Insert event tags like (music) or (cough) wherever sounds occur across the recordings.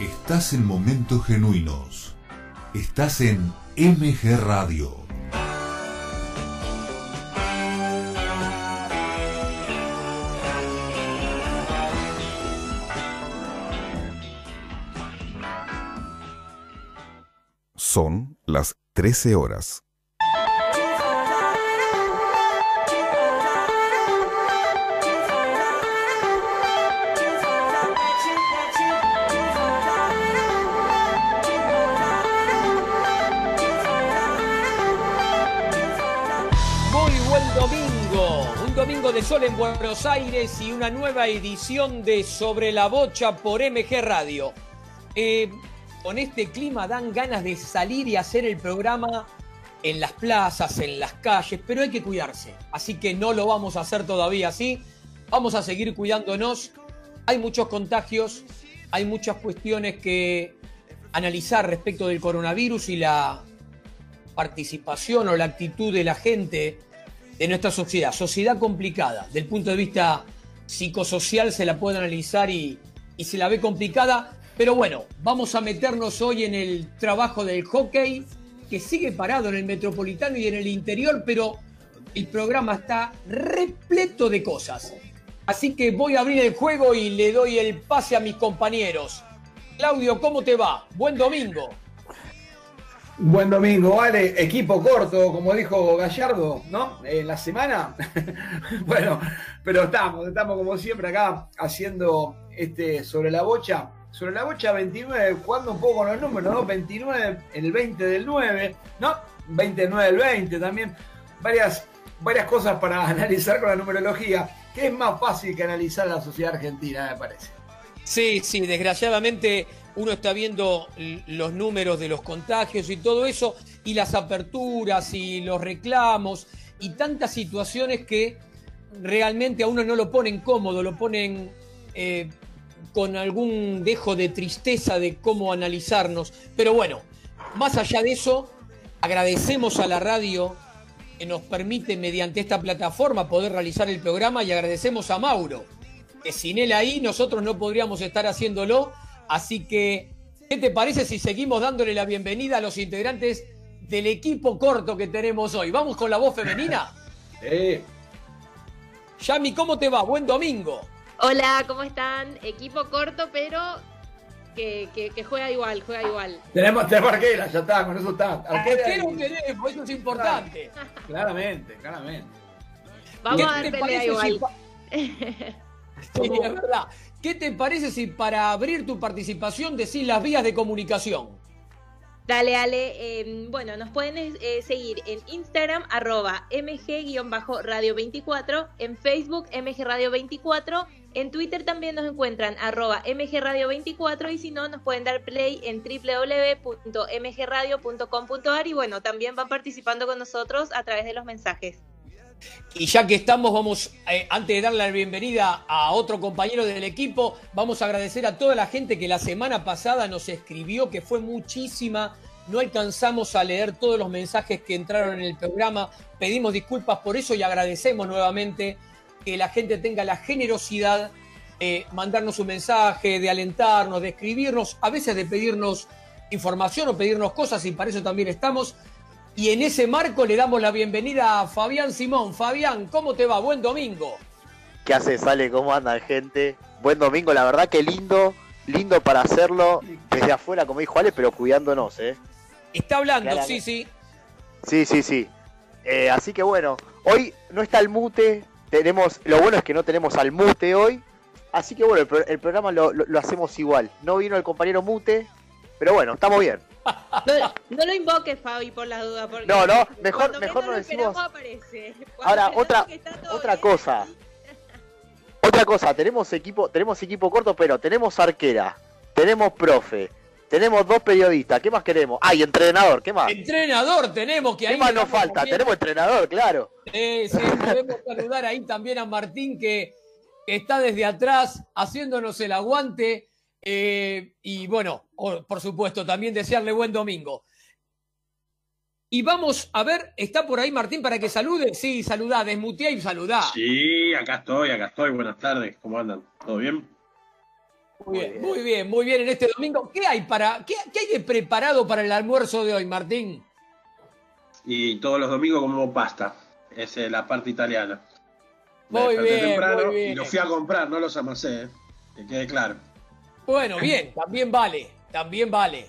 Estás en momentos genuinos. Estás en MG Radio. Son las 13 horas. Sol en Buenos Aires y una nueva edición de Sobre la Bocha por MG Radio. Eh, con este clima dan ganas de salir y hacer el programa en las plazas, en las calles, pero hay que cuidarse. Así que no lo vamos a hacer todavía así. Vamos a seguir cuidándonos. Hay muchos contagios, hay muchas cuestiones que analizar respecto del coronavirus y la participación o la actitud de la gente de nuestra sociedad. Sociedad complicada. Del punto de vista psicosocial se la puede analizar y, y se la ve complicada. Pero bueno, vamos a meternos hoy en el trabajo del hockey, que sigue parado en el metropolitano y en el interior, pero el programa está repleto de cosas. Así que voy a abrir el juego y le doy el pase a mis compañeros. Claudio, ¿cómo te va? Buen domingo. Buen domingo, vale. Equipo corto, como dijo Gallardo, ¿no? La semana. (laughs) bueno, pero estamos, estamos como siempre acá haciendo este sobre la bocha. Sobre la bocha 29, jugando un poco con los números, ¿no? 29, el 20 del 9, ¿no? 29 del 20 también. Varias, varias cosas para (laughs) analizar con la numerología, que es más fácil que analizar la sociedad argentina, me parece. Sí, sí, desgraciadamente uno está viendo los números de los contagios y todo eso, y las aperturas y los reclamos, y tantas situaciones que realmente a uno no lo ponen cómodo, lo ponen eh, con algún dejo de tristeza de cómo analizarnos. Pero bueno, más allá de eso, agradecemos a la radio que nos permite mediante esta plataforma poder realizar el programa y agradecemos a Mauro, que sin él ahí nosotros no podríamos estar haciéndolo. Así que, ¿qué te parece si seguimos dándole la bienvenida a los integrantes del equipo corto que tenemos hoy? ¿Vamos con la voz femenina? (laughs) Sí. Yami, ¿cómo te va? Buen domingo. Hola, ¿cómo están? Equipo corto, pero que, que, que juega igual, juega igual. Tenemos, tenemos arquera, ya está, con eso está. Arquera Arquero y- tenemos, eso es importante. Claramente, claramente. Vamos ¿Qué a te dar pelea igual. si (laughs) (laughs) ¿Qué te parece si para abrir tu participación decís las vías de comunicación? Dale, Ale. eh, bueno, nos pueden eh, seguir en Instagram, arroba mg-radio24, en Facebook, mgradio24, en Twitter también nos encuentran, arroba mgradio24, y si no, nos pueden dar play en www.mgradio.com.ar, y bueno, también van participando con nosotros a través de los mensajes. Y ya que estamos, vamos, eh, antes de darle la bienvenida a otro compañero del equipo, vamos a agradecer a toda la gente que la semana pasada nos escribió, que fue muchísima. No alcanzamos a leer todos los mensajes que entraron en el programa. Pedimos disculpas por eso y agradecemos nuevamente que la gente tenga la generosidad de mandarnos un mensaje, de alentarnos, de escribirnos, a veces de pedirnos información o pedirnos cosas y para eso también estamos. Y en ese marco le damos la bienvenida a Fabián Simón. Fabián, ¿cómo te va? Buen domingo. ¿Qué hace, Sale? ¿Cómo andan, gente? Buen domingo, la verdad que lindo, lindo para hacerlo desde afuera, como dijo Ale, pero cuidándonos, ¿eh? Está hablando, sí, sí. Sí, sí, sí. Eh, así que bueno, hoy no está el mute, tenemos, lo bueno es que no tenemos al mute hoy, así que bueno, el, pro- el programa lo, lo- lo hacemos igual. No vino el compañero mute, pero bueno, estamos bien. No, no lo invoques, Fabi, por las dudas. Porque No, no, mejor- mejor no lo decimos- aparece. Ahora, otra- otra bien, cosa. Otra cosa, tenemos equipo, tenemos equipo corto, pero tenemos arquera, tenemos profe, tenemos dos periodistas, ¿qué más queremos? Ah, y entrenador, ¿qué más? Entrenador tenemos que ahí. ¿Qué más le nos falta? Tenemos entrenador, claro. Eh, sí, podemos saludar ahí también a Martín que está desde atrás haciéndonos el aguante. Eh, y bueno, por supuesto, también desearle buen domingo. Y vamos a ver, ¿está por ahí Martín para que salude? Sí, saludá, desmutea y saludá. Sí, acá estoy, acá estoy. Buenas tardes, ¿cómo andan? ¿Todo bien? Muy bien, muy bien, muy bien en este domingo. ¿Qué hay para, qué, qué hay de preparado para el almuerzo de hoy, Martín? Y todos los domingos como pasta. Es la parte italiana. Me Muy bien, temprano muy bien. Y los fui a comprar, no los amasé, ¿eh? que quede claro. Bueno, bien, también vale, también vale.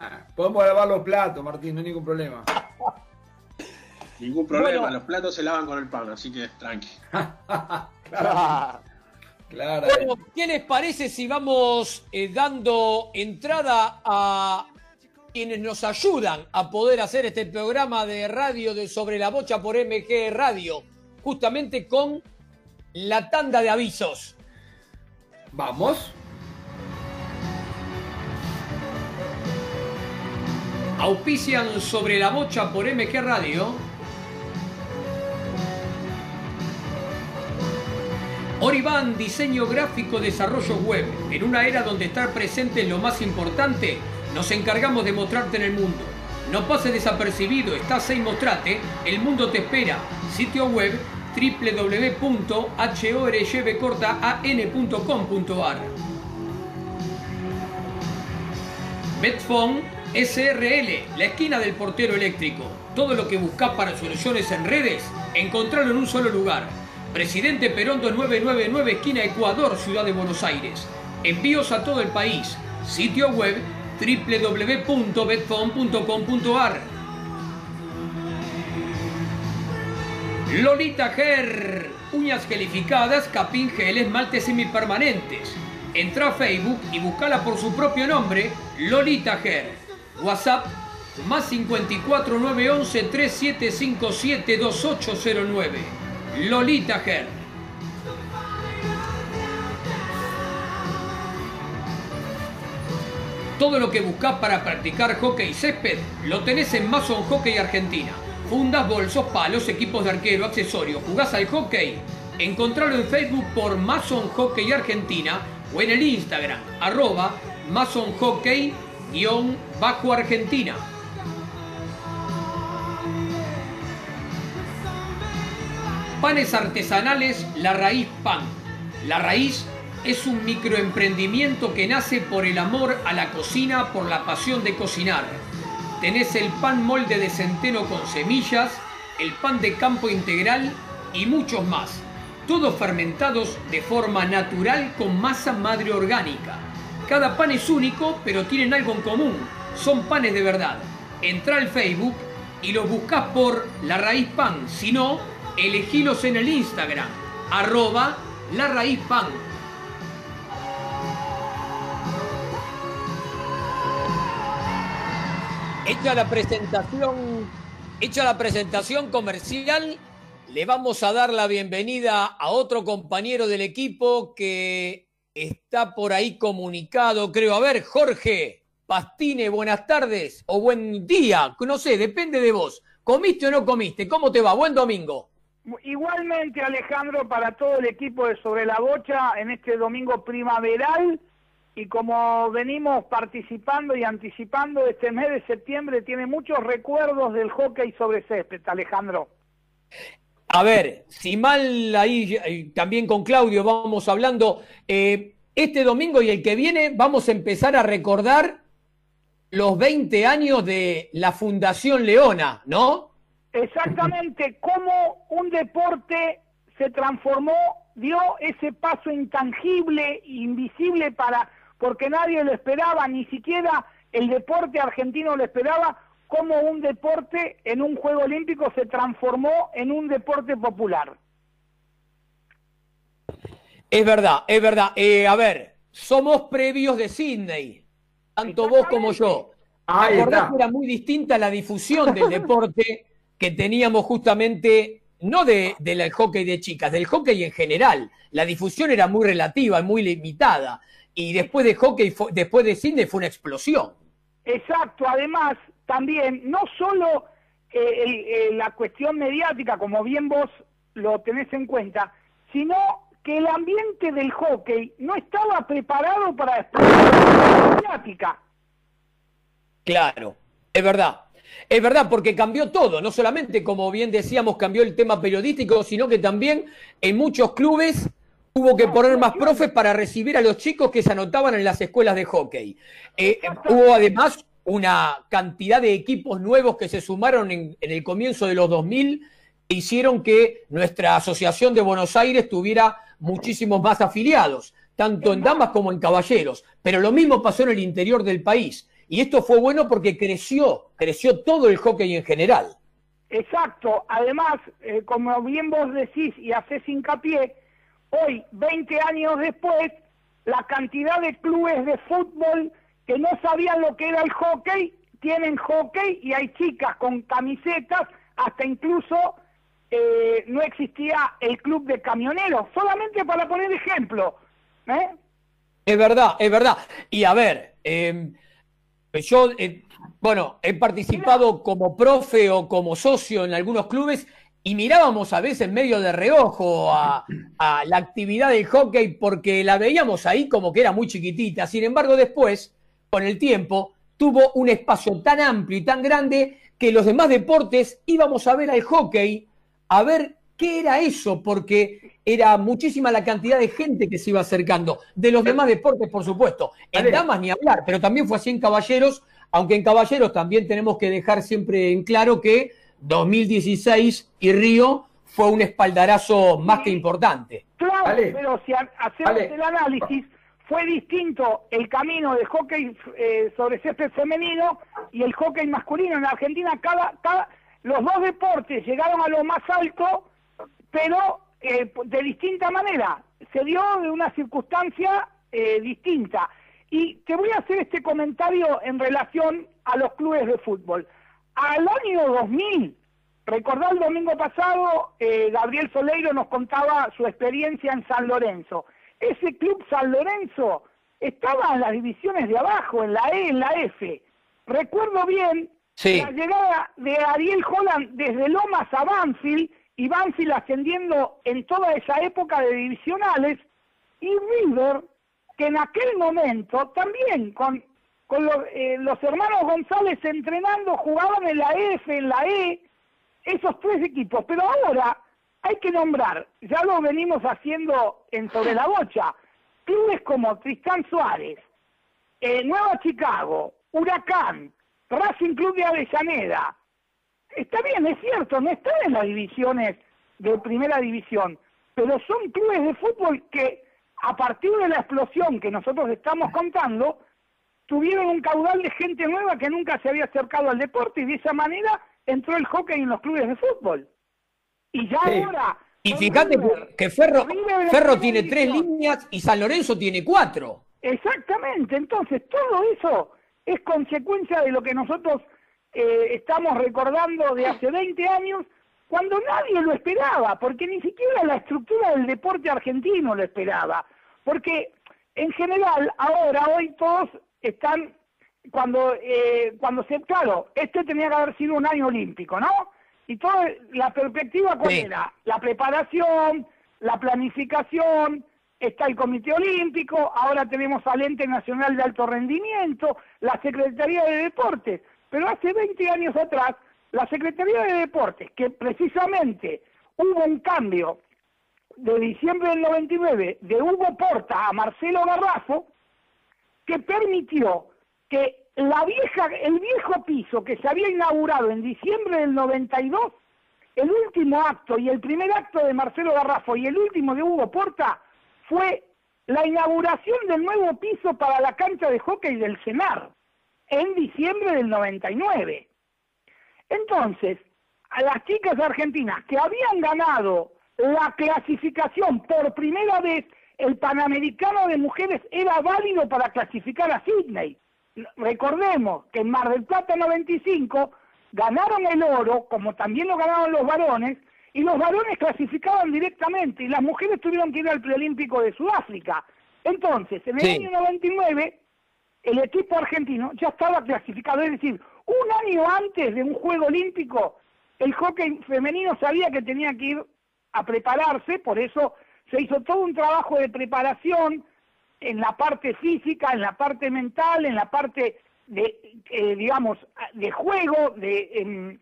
Ah, Podemos lavar los platos, Martín, no hay ningún problema. (laughs) Ningún problema, Bueno. los platos se lavan con el pan, así que tranqui. Claro, (laughs) claro. Bueno, ¿qué les parece si vamos eh, dando entrada a quienes nos ayudan a poder hacer este programa de radio de sobre la bocha por MG Radio, justamente con la tanda de avisos? Vamos. Auspician sobre la bocha por MG Radio. Oriban, diseño gráfico, desarrollo web. En una era donde estar presente es lo más importante, nos encargamos de mostrarte en el mundo. No pases desapercibido, estás ahí, mostrate, el mundo te espera. Sitio web www.horybcortaan.com.ar Betfon SRL, la esquina del portero eléctrico. Todo lo que buscas para soluciones en redes, encontrarlo en un solo lugar. Presidente Perón 2999, esquina Ecuador, Ciudad de Buenos Aires. Envíos a todo el país. Sitio web www.betfon.com.ar Lolita Ger, uñas gelificadas, capín gel, esmaltes semipermanentes. Entra a Facebook y buscala por su propio nombre, Lolita Ger. WhatsApp más 54 911 3757 2809. Lolita Ger. Todo lo que buscas para practicar hockey césped lo tenés en Mason Hockey Argentina. Fundas, bolsos, palos, equipos de arquero, accesorios. ¿Jugás al hockey? Encontralo en Facebook por Mason Hockey Argentina o en el Instagram, arroba Mason Hockey bajo Argentina. Panes artesanales La Raíz Pan. La Raíz es un microemprendimiento que nace por el amor a la cocina, por la pasión de cocinar. Tenés el pan molde de centeno con semillas, el pan de campo integral y muchos más. Todos fermentados de forma natural con masa madre orgánica. Cada pan es único, pero tienen algo en común. Son panes de verdad. Entra al Facebook y los buscas por La Raíz Pan. Si no, elegilos en el Instagram, arroba La Raíz Pan. Hecha la presentación, hecha la presentación comercial, le vamos a dar la bienvenida a otro compañero del equipo que está por ahí comunicado, creo. A ver, Jorge Pastine, buenas tardes o buen día, no sé, depende de vos. ¿Comiste o no comiste? ¿Cómo te va? Buen domingo. Igualmente, Alejandro, para todo el equipo de Sobre la Bocha en este domingo primaveral. Y como venimos participando y anticipando, este mes de septiembre tiene muchos recuerdos del hockey sobre césped, Alejandro. A ver, si mal ahí eh, también con Claudio vamos hablando, eh, este domingo y el que viene vamos a empezar a recordar los 20 años de la Fundación Leona, ¿no? Exactamente, cómo un deporte se transformó, dio ese paso intangible, invisible para, porque nadie lo esperaba, ni siquiera el deporte argentino lo esperaba, cómo un deporte en un Juego Olímpico se transformó en un deporte popular. Es verdad, es verdad. Eh, a ver, somos previos de Sydney, tanto vos como yo. Ahí está. que era muy distinta la difusión del (laughs) deporte que teníamos justamente, no de, del hockey de chicas, del hockey en general. La difusión era muy relativa, muy limitada. Y después de hockey, después de Sydney fue una explosión. Exacto, además también no solo eh, el- eh, la cuestión mediática, como bien vos lo tenés en cuenta, sino que el ambiente del hockey no estaba preparado para explotar mediática. Claro, es verdad. Es verdad, porque cambió todo, no solamente, como bien decíamos, cambió el tema periodístico, sino que también en muchos clubes Hubo que poner más profes para recibir a los chicos que se anotaban en las escuelas de hockey. Eh, hubo además una cantidad de equipos nuevos que se sumaron en, en el comienzo de los 2000 e hicieron que nuestra asociación de Buenos Aires tuviera muchísimos más afiliados, tanto en damas como en caballeros. Pero lo mismo pasó en el interior del país. Y esto fue bueno porque creció, creció todo el hockey en general. Exacto. Además, eh, como bien vos decís y haces hincapié, hoy, 20 años después, la cantidad de clubes de fútbol que no sabían lo que era el hockey, tienen hockey y hay chicas con camisetas, hasta incluso eh, no existía el club de camioneros, solamente para poner ejemplo. ¿eh? Es verdad, es verdad. Y a ver, em, yo, eh, bueno, he participado como profe o como socio en algunos clubes y mirábamos a veces medio de reojo a, a, la actividad del hockey porque la veíamos ahí como que era muy chiquitita. Sin embargo, después, con el tiempo, tuvo un espacio tan amplio y tan grande que los demás deportes íbamos a ver al hockey, a ver qué era eso, porque era muchísima la cantidad de gente que se iba acercando. De los demás deportes, por supuesto. En damas ni hablar, pero también fue así en caballeros, aunque en caballeros también tenemos que dejar siempre en claro que 2016 y Río fue un espaldarazo más que importante. Claro, pero si hacemos el análisis, fue distinto el camino del hockey eh, sobre césped femenino y el hockey masculino. En Argentina cada, cada, los dos deportes llegaron a lo más alto, pero eh, de distinta manera. Se dio de una circunstancia eh, distinta. Y te voy a hacer este comentario en relación a los clubes de fútbol. Al año 2000, recordá el domingo pasado, eh, Gabriel Soleiro nos contaba su experiencia en San Lorenzo. Ese club San Lorenzo estaba en las divisiones de abajo, en la E, en la F. Recuerdo bien la llegada de Ariel Holland desde Lomas a Banfield y Banfield ascendiendo en toda esa época de divisionales y River que en aquel momento también con, con los, eh, los hermanos González entrenando jugaban en la F, en la E, esos tres equipos, pero ahora hay que nombrar, ya lo venimos haciendo en Sobre la Bocha, clubes como Tristán Suárez, eh, Nueva Chicago, Huracán, Racing Club de Avellaneda. Está bien, es cierto, no están en las divisiones de primera división, pero son clubes de fútbol que a partir de la explosión que nosotros estamos contando, tuvieron un caudal de gente nueva que nunca se había acercado al deporte y de esa manera entró el hockey en los clubes de fútbol. Y ya sí. ahora... Y fíjate River, que Ferro, Ferro tiene tres líneas y San Lorenzo tiene cuatro. Exactamente, entonces todo eso es consecuencia de lo que nosotros eh, estamos recordando de hace 20 años, cuando nadie lo esperaba, porque ni siquiera la estructura del deporte argentino lo esperaba. Porque en general, ahora, hoy todos están, cuando, eh, cuando se, claro, este tenía que haber sido un año olímpico, ¿no? Y toda la perspectiva cuál sí. era, la preparación, la planificación, está el Comité Olímpico, ahora tenemos al Ente Nacional de Alto Rendimiento, la Secretaría de Deportes, pero hace 20 años atrás, la Secretaría de Deportes, que precisamente hubo un cambio de diciembre del 99 de Hugo Porta a Marcelo Garrafo, que permitió que la vieja, el viejo piso que se había inaugurado en diciembre del 92, el último acto y el primer acto de Marcelo Garrafo y el último de Hugo Porta fue la inauguración del nuevo piso para la cancha de hockey del CENAR en diciembre del 99. Entonces, a las chicas argentinas que habían ganado la clasificación por primera vez, el Panamericano de Mujeres era válido para clasificar a Sydney. Recordemos que en Mar del Plata 95 ganaron el oro, como también lo ganaron los varones, y los varones clasificaban directamente y las mujeres tuvieron que ir al preolímpico de Sudáfrica. Entonces, en el sí. año 99, el equipo argentino ya estaba clasificado, es decir, un año antes de un juego olímpico, el hockey femenino sabía que tenía que ir a prepararse, por eso se hizo todo un trabajo de preparación en la parte física, en la parte mental, en la parte de, eh, digamos, de juego, de, en,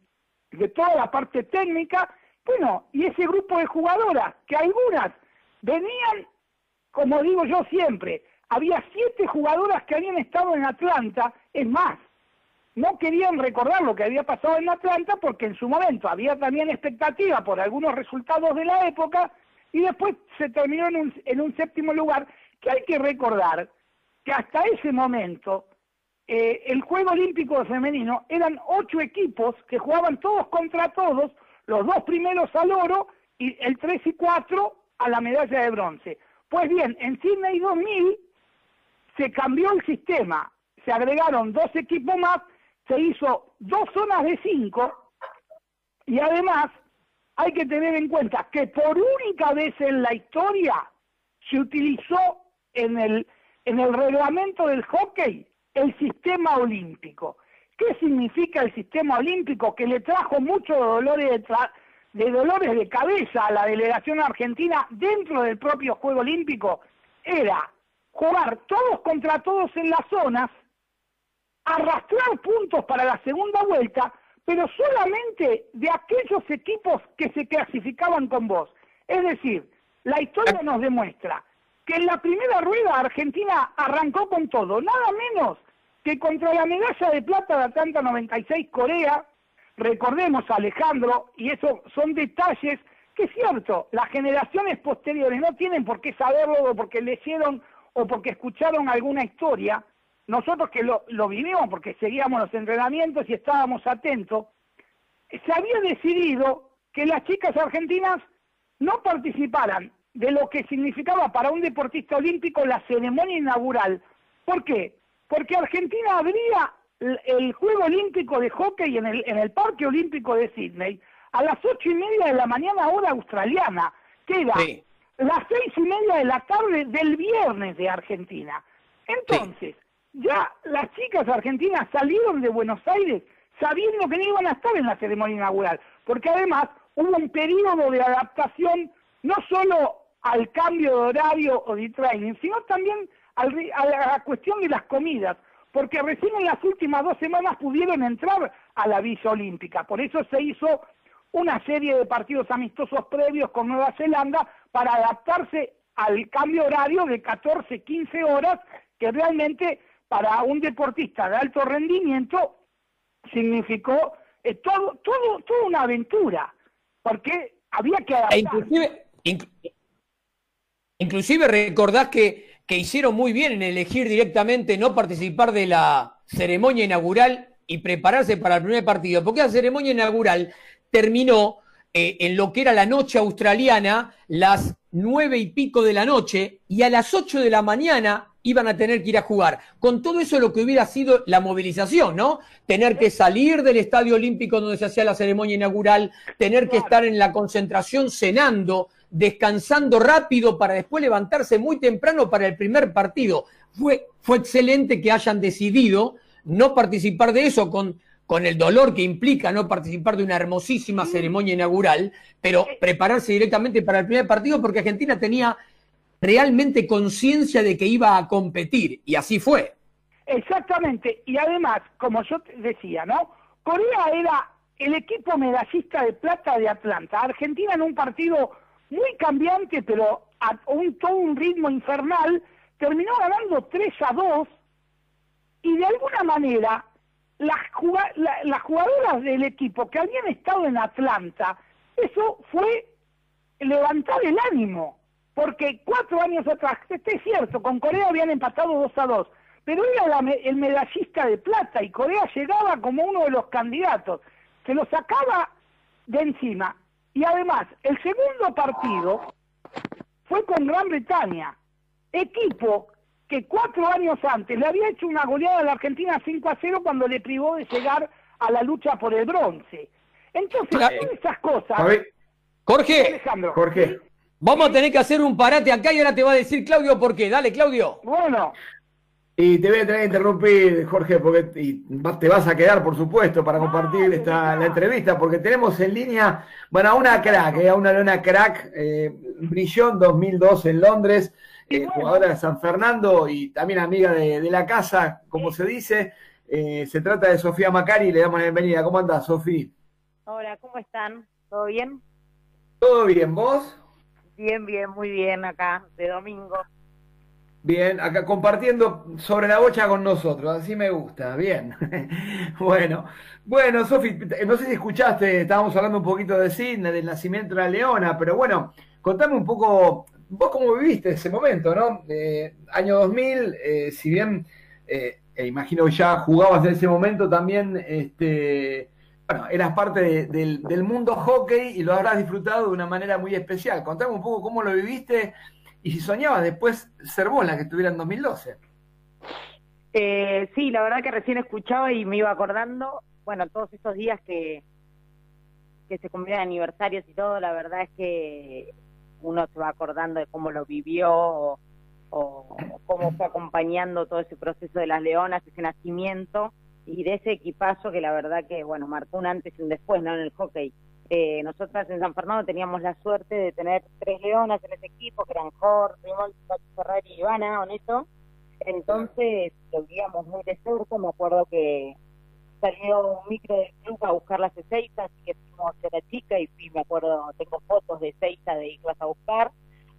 de toda la parte técnica, bueno, y ese grupo de jugadoras, que algunas venían como digo yo siempre, había siete jugadoras que habían estado en Atlanta, es más, no querían recordar lo que había pasado en Atlanta porque en su momento había también expectativa por algunos resultados de la época y después se terminó en un, en un séptimo lugar, que hay que recordar que hasta ese momento eh, el Juego Olímpico Femenino eran ocho equipos que jugaban todos contra todos, los dos primeros al oro y el tres y cuatro a la medalla de bronce. Pues bien, en Sydney 2000 se cambió el sistema, se agregaron dos equipos más, se hizo dos zonas de cinco y además hay que tener en cuenta que por única vez en la historia se utilizó en el, en el reglamento del hockey el sistema olímpico. ¿Qué significa el sistema olímpico? Que le trajo muchos dolores de, de dolores de cabeza a la delegación argentina dentro del propio Juego Olímpico. Era jugar todos contra todos en las zonas, arrastrar puntos para la segunda vuelta, pero solamente de aquellos equipos que se clasificaban con vos. Es decir, la historia nos demuestra que en la primera rueda Argentina arrancó con todo, nada menos que contra la medalla de plata de Atlanta 96 Corea, recordemos a Alejandro, y eso son detalles que es cierto, las generaciones posteriores no tienen por qué saberlo o porque leyeron o porque escucharon alguna historia, nosotros que lo, lo vivimos porque seguíamos los entrenamientos y estábamos atentos, se había decidido que las chicas argentinas no participaran de lo que significaba para un deportista olímpico la ceremonia inaugural. ¿Por qué? Porque Argentina abría el Juego Olímpico de Hockey en el, en el Parque Olímpico de Sydney a las ocho y media de la mañana hora australiana, que era las seis y media de la tarde del viernes de Argentina. Entonces, ya las chicas argentinas salieron de Buenos Aires sabiendo que no iban a estar en la ceremonia inaugural, porque además hubo un periodo de adaptación no solo al cambio de horario o de training, sino también a la cuestión de las comidas, porque recién en las últimas dos semanas pudieron entrar a la Villa Olímpica. Por eso se hizo una serie de partidos amistosos previos con Nueva Zelanda para adaptarse al cambio horario de 14, 15 horas, que realmente para un deportista de alto rendimiento significó eh, todo, todo, toda una aventura, porque había que e adaptarse. inclusive, inclusive recordás que que hicieron muy bien en elegir directamente no participar de la ceremonia inaugural y prepararse para el primer partido, porque la ceremonia inaugural terminó eh, en lo que era la noche australiana, las nueve y pico de la noche, y a las ocho de la mañana iban a tener que ir a jugar. Con todo eso lo que hubiera sido la movilización, ¿no? Tener que salir del Estadio Olímpico donde se hacía la ceremonia inaugural, tener que estar en la concentración cenando, descansando rápido para después levantarse muy temprano para el primer partido. Fue, fue excelente que hayan decidido no participar de eso con, con el dolor que implica no participar de una hermosísima ceremonia inaugural, pero prepararse directamente para el primer partido porque Argentina tenía realmente conciencia de que iba a competir y así fue. Exactamente, y además, como yo decía, ¿no? Corea era el equipo medallista de plata de Atlanta, Argentina en un partido muy cambiante, pero a un, todo un ritmo infernal, terminó ganando 3 a 2 y de alguna manera las, las jugadoras del equipo que habían estado en Atlanta, eso fue levantar el ánimo, porque cuatro años atrás, este es cierto, con Corea habían empatado 2 a 2, pero era el medallista de plata y Corea llegaba como uno de los candidatos, se lo sacaba de encima y además, el segundo partido fue con Gran Bretaña, equipo que cuatro años antes le había hecho una goleada a la Argentina 5 a 0 cuando le privó de llegar a la lucha por el bronce. Entonces, todas esas cosas. Jorge, Jorge, vamos a tener que hacer un parate acá y ahora te va a decir Claudio por qué. Dale, Claudio. Bueno, y te voy a tener que interrumpir, Jorge, porque te vas a quedar, por supuesto, para compartir esta, la entrevista, porque tenemos en línea, bueno, a una crack, eh, a una lona crack, eh, Brillón 2002 en Londres, eh, jugadora de San Fernando y también amiga de, la casa, como se dice. Eh, se trata de Sofía Macari, le damos la bienvenida. ¿Cómo andás, Sofía? Hola, ¿cómo están? ¿Todo bien? ¿Todo bien? ¿Vos? Bien, bien, muy bien acá, de domingo. Bien, acá compartiendo sobre la bocha con nosotros, así me gusta, bien. (laughs) bueno, bueno, Sofi, no sé si escuchaste, estábamos hablando un poquito de Sidney, del nacimiento de la leona, pero bueno, contame un poco, vos cómo viviste ese momento, ¿no? Eh, año 2000, eh, si bien, eh, e imagino ya jugabas en ese momento también, este, bueno, eras parte del mundo hockey y lo habrás disfrutado de una manera muy especial. Contame un poco cómo lo viviste y si soñabas después ser la que estuviera en 2012. Eh, sí, la verdad que recién escuchaba y me iba acordando, bueno, todos esos días que, que se cumplían aniversarios y todo, la verdad es que uno se va acordando de cómo lo vivió o cómo fue acompañando todo ese proceso de las leonas, ese nacimiento y de ese equipazo que la verdad que, bueno, marcó un antes y un después, ¿no? En el hockey. Eh, nosotras en San Fernando teníamos la suerte de tener tres leonas en ese equipo, que eran Jor, Rimol, Ferrari y Ivana, honesto. Entonces lo vivíamos muy de cerca, me acuerdo que salió un micro del club a buscar las Ezeiza, así que fuimos a la chica y fui, me acuerdo, tengo fotos de Ezeiza de irlas a buscar,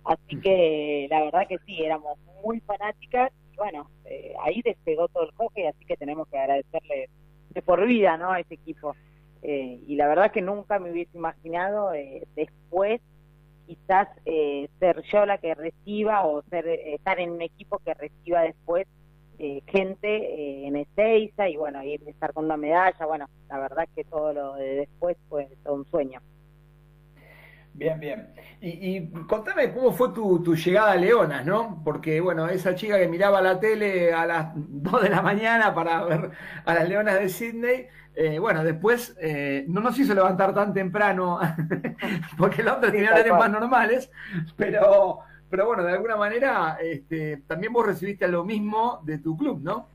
así que la verdad que sí, éramos muy fanáticas y bueno, eh, ahí despegó todo el hockey, así que tenemos que agradecerle de por vida, ¿no? A ese equipo. Eh, y la verdad que nunca me hubiese imaginado eh, después quizás eh, ser yo la que reciba o ser estar en un equipo que reciba después gente en Ezeiza y bueno, ir estar con una medalla, bueno, la verdad que todo lo de después fue todo un sueño. Bien, bien. Y, contame cómo fue tu, tu, llegada a Leonas, ¿no? Porque, bueno, esa chica que miraba la tele a las (laughs) 2 de la mañana para ver a las Leonas de Sydney, eh, bueno, después eh, no nos hizo levantar tan temprano, (laughs) porque el otro tenía horarios más normales, pero, pero bueno, de alguna manera este, también vos recibiste lo mismo de tu club, ¿no?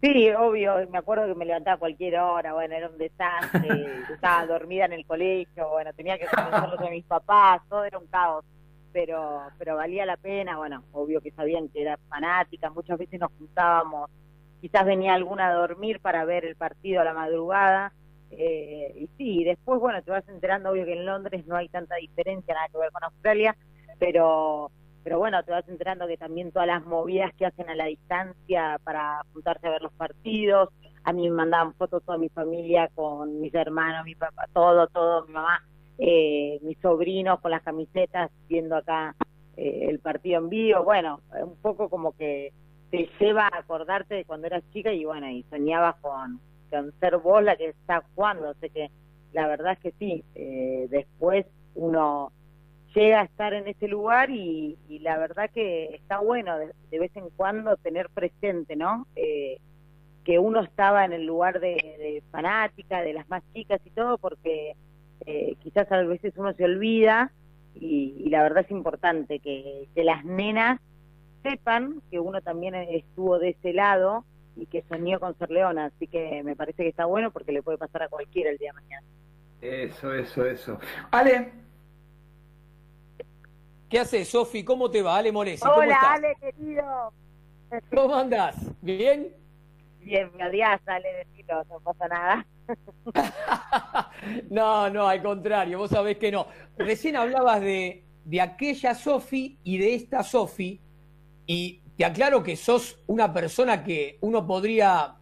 Sí, obvio, me acuerdo que me levantaba a cualquier hora, bueno, era un desastre, (laughs) estaba dormida en el colegio, bueno, tenía que convencerlos a mis papás, todo era un caos, pero, pero valía la pena, bueno, obvio que sabían que era fanática, muchas veces nos juntábamos quizás venía alguna a dormir para ver el partido a la madrugada. Eh, y sí, después, bueno, te vas enterando, obvio que en Londres no hay tanta diferencia, nada que ver con Australia, pero pero bueno, te vas enterando que también todas las movidas que hacen a la distancia para juntarse a ver los partidos, a mí me mandaban fotos toda mi familia con mis hermanos, mi papá, todo, todo, mi mamá, eh, mis sobrinos con las camisetas viendo acá eh, el partido en vivo, bueno, un poco como que te lleva a acordarte de cuando eras chica y bueno, y soñabas con, con ser vos la que está jugando, o que la verdad es que sí, eh, después uno llega a estar en ese lugar y, la verdad que está bueno de, vez en cuando tener presente, ¿no? Eh, que uno estaba en el lugar de, fanática, de las más chicas y todo, porque eh, quizás a veces uno se olvida y, la verdad es importante que, que las nenas sepan que uno también estuvo de ese lado y que soñó con ser leona, así que me parece que está bueno porque le puede pasar a cualquiera el día de mañana. Eso, eso, eso. Ale. ¿Qué haces, Sofi? ¿Cómo te va? Ale Molesi. Hola, Ale, querido. ¿Cómo andás? ¿Bien? Bien, me odias, Ale, decilo, no pasa nada. (laughs) no, no, al contrario, vos sabés que no. Recién hablabas de, de aquella Sofi y de esta Sofi y te aclaro que sos una persona que uno podría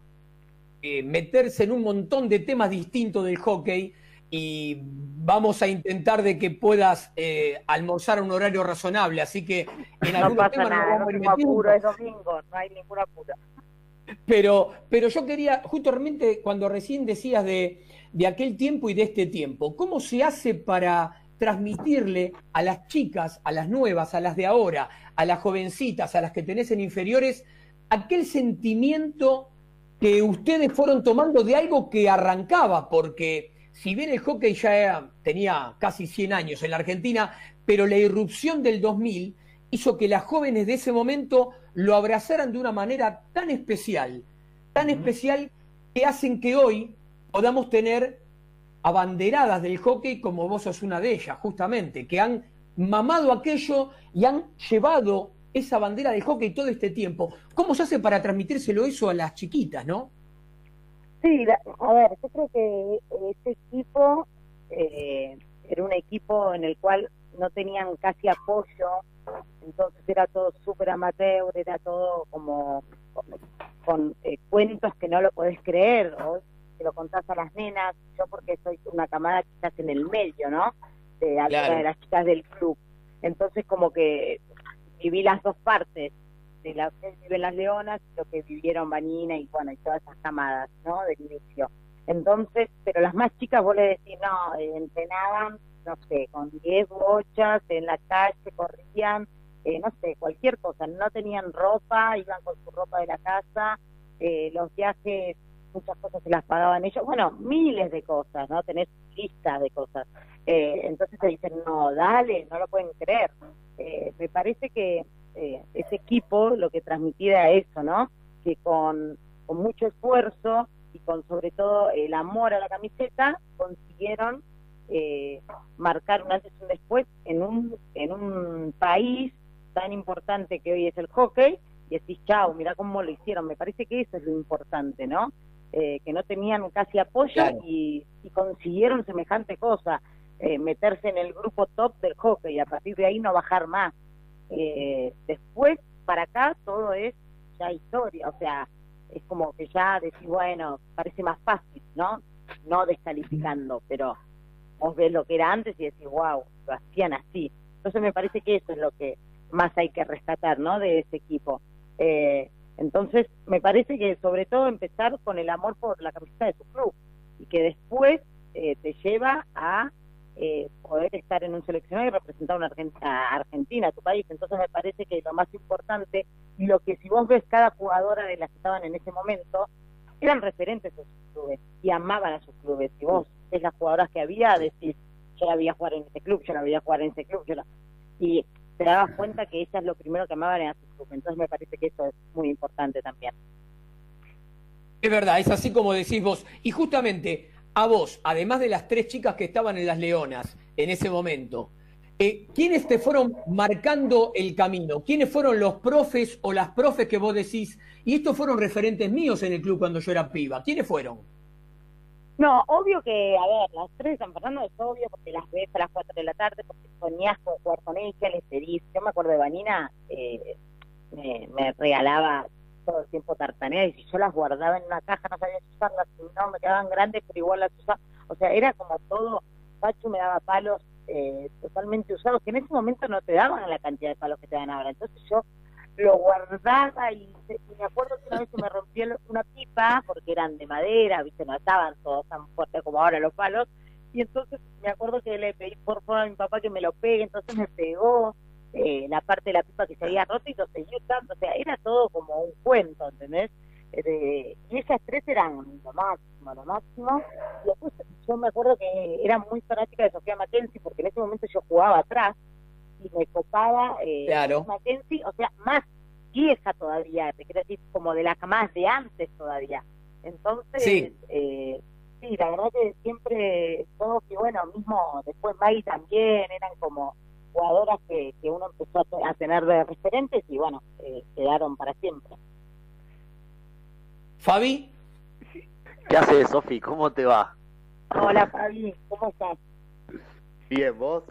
eh, meterse en un montón de temas distintos del hockey y vamos a intentar de que puedas eh, almorzar a un horario razonable, así que en no pasa nada, no apuro, es domingo, no hay ningún apuro. Pero, pero yo quería, justamente cuando recién decías de, de aquel tiempo y de este tiempo, ¿cómo se hace para transmitirle a las chicas, a las nuevas, a las de ahora, a las jovencitas, a las que tenés en inferiores, aquel sentimiento que ustedes fueron tomando de algo que arrancaba, porque si bien el hockey ya tenía casi 100 años en la Argentina, pero la irrupción del 2000 hizo que las jóvenes de ese momento lo abrazaran de una manera tan especial, tan especial que hacen que hoy podamos tener abanderadas del hockey como vos sos una de ellas, justamente, que han mamado aquello y han llevado esa bandera de hockey todo este tiempo. ¿Cómo se hace para transmitírselo eso a las chiquitas, no? Sí, a ver, yo creo que este equipo eh, era un equipo en el cual no tenían casi apoyo, entonces era todo súper amateur, era todo como con, eh, cuentos que no lo podés creer, que lo contás a las nenas, yo porque soy una camada quizás en el medio, ¿no? De algunas de las chicas del club. Entonces como que viví las dos partes, de lo que viven las leonas y lo que vivieron Vanina y bueno, y todas esas camadas, ¿no? Del inicio. Entonces, pero las más chicas vos le decís, no, eh, entrenaban, no sé, con 10 bochas, en la calle, corrían, eh, no sé, cualquier cosa, no tenían ropa, iban con su ropa de la casa, eh, los viajes, muchas cosas se las pagaban ellos, bueno, miles de cosas, ¿no? Tenés listas de cosas. entonces te dicen, no, dale, no lo pueden creer. me parece que ese equipo lo que transmitía era eso, ¿no? Que con, con mucho esfuerzo y con sobre todo el amor a la camiseta consiguieron eh, marcar un antes y un después en un, en un país tan importante que hoy es el hockey y decís, chao, mira cómo lo hicieron. Me parece que eso es lo importante, ¿no? Eh, que no tenían casi apoyo y, consiguieron semejante cosa, eh, meterse en el grupo top del hockey y a partir de ahí no bajar más. después, para acá, todo es ya historia, o sea, es como que ya decís, bueno, parece más fácil, ¿no? No descalificando, pero vos ves lo que era antes y decís, wow, lo hacían así. Entonces me parece que eso es lo que más hay que rescatar, ¿no? De ese equipo. Eh, entonces me parece que sobre todo empezar con el amor por la camiseta de tu club y que después eh, te lleva a eh, poder estar en un seleccionado y representar una a Argentina, a tu país. Entonces me parece que lo más importante y lo que si vos ves cada jugadora de las que estaban en ese momento, eran referentes de sus clubes y amaban a sus clubes. Si vos ves las jugadoras que había, decís, yo la veía jugar en este club, yo la veía jugar en ese club, yo y te dabas cuenta que ellas lo primero que amaban era su club. Entonces me parece que eso es muy importante también. Es verdad, es así como decís vos. Y justamente a vos, además de las tres chicas que estaban en las Leonas en ese momento, eh, ¿quiénes te fueron marcando el camino? ¿Quiénes fueron los profes o las profes que vos decís? Y estos fueron referentes míos en el club cuando yo era piba. ¿Quiénes fueron? No, obvio que, a ver, las tres de San Fernando es obvio porque las ves a las 4 de la tarde, porque soñás con jugar con ellas, les pedís. Yo me acuerdo de Vanina, eh, me, me regalaba todo el tiempo tartaneras y yo las guardaba en una caja, no sabía usarlas, no, me quedaban grandes, pero igual las usaba. O sea, era como todo, Pacho me daba palos eh, totalmente usados, que en ese momento no te daban la cantidad de palos que te dan ahora. Entonces yo lo guardaba y, me acuerdo que una vez se me rompió una pipa, porque eran de madera, viste, no estaban todos tan fuertes como ahora los palos, y entonces me acuerdo que le pedí por favor a mi papá que me lo pegue, entonces me pegó, eh, la parte de la pipa que se había roto y lo seguí usando, o sea, era todo como un cuento, ¿entendés? Eh, y esas tres eran lo máximo, lo máximo. Y después yo me acuerdo que era muy fanática de Sofía Mackenzie porque en ese momento yo jugaba atrás y copaba eh, claro. Mackenzie, o sea, más vieja todavía, te quiero decir, como de las más de antes todavía. Entonces, sí. Eh, sí, la verdad que siempre, todo que bueno, mismo después Maggie también, eran como jugadoras que, que uno empezó a, tener de referentes y bueno, eh, quedaron para siempre. Fabi. ¿Qué haces, Sofi? ¿Cómo te va? Hola, Fabi, ¿cómo estás? Bien, ¿vos?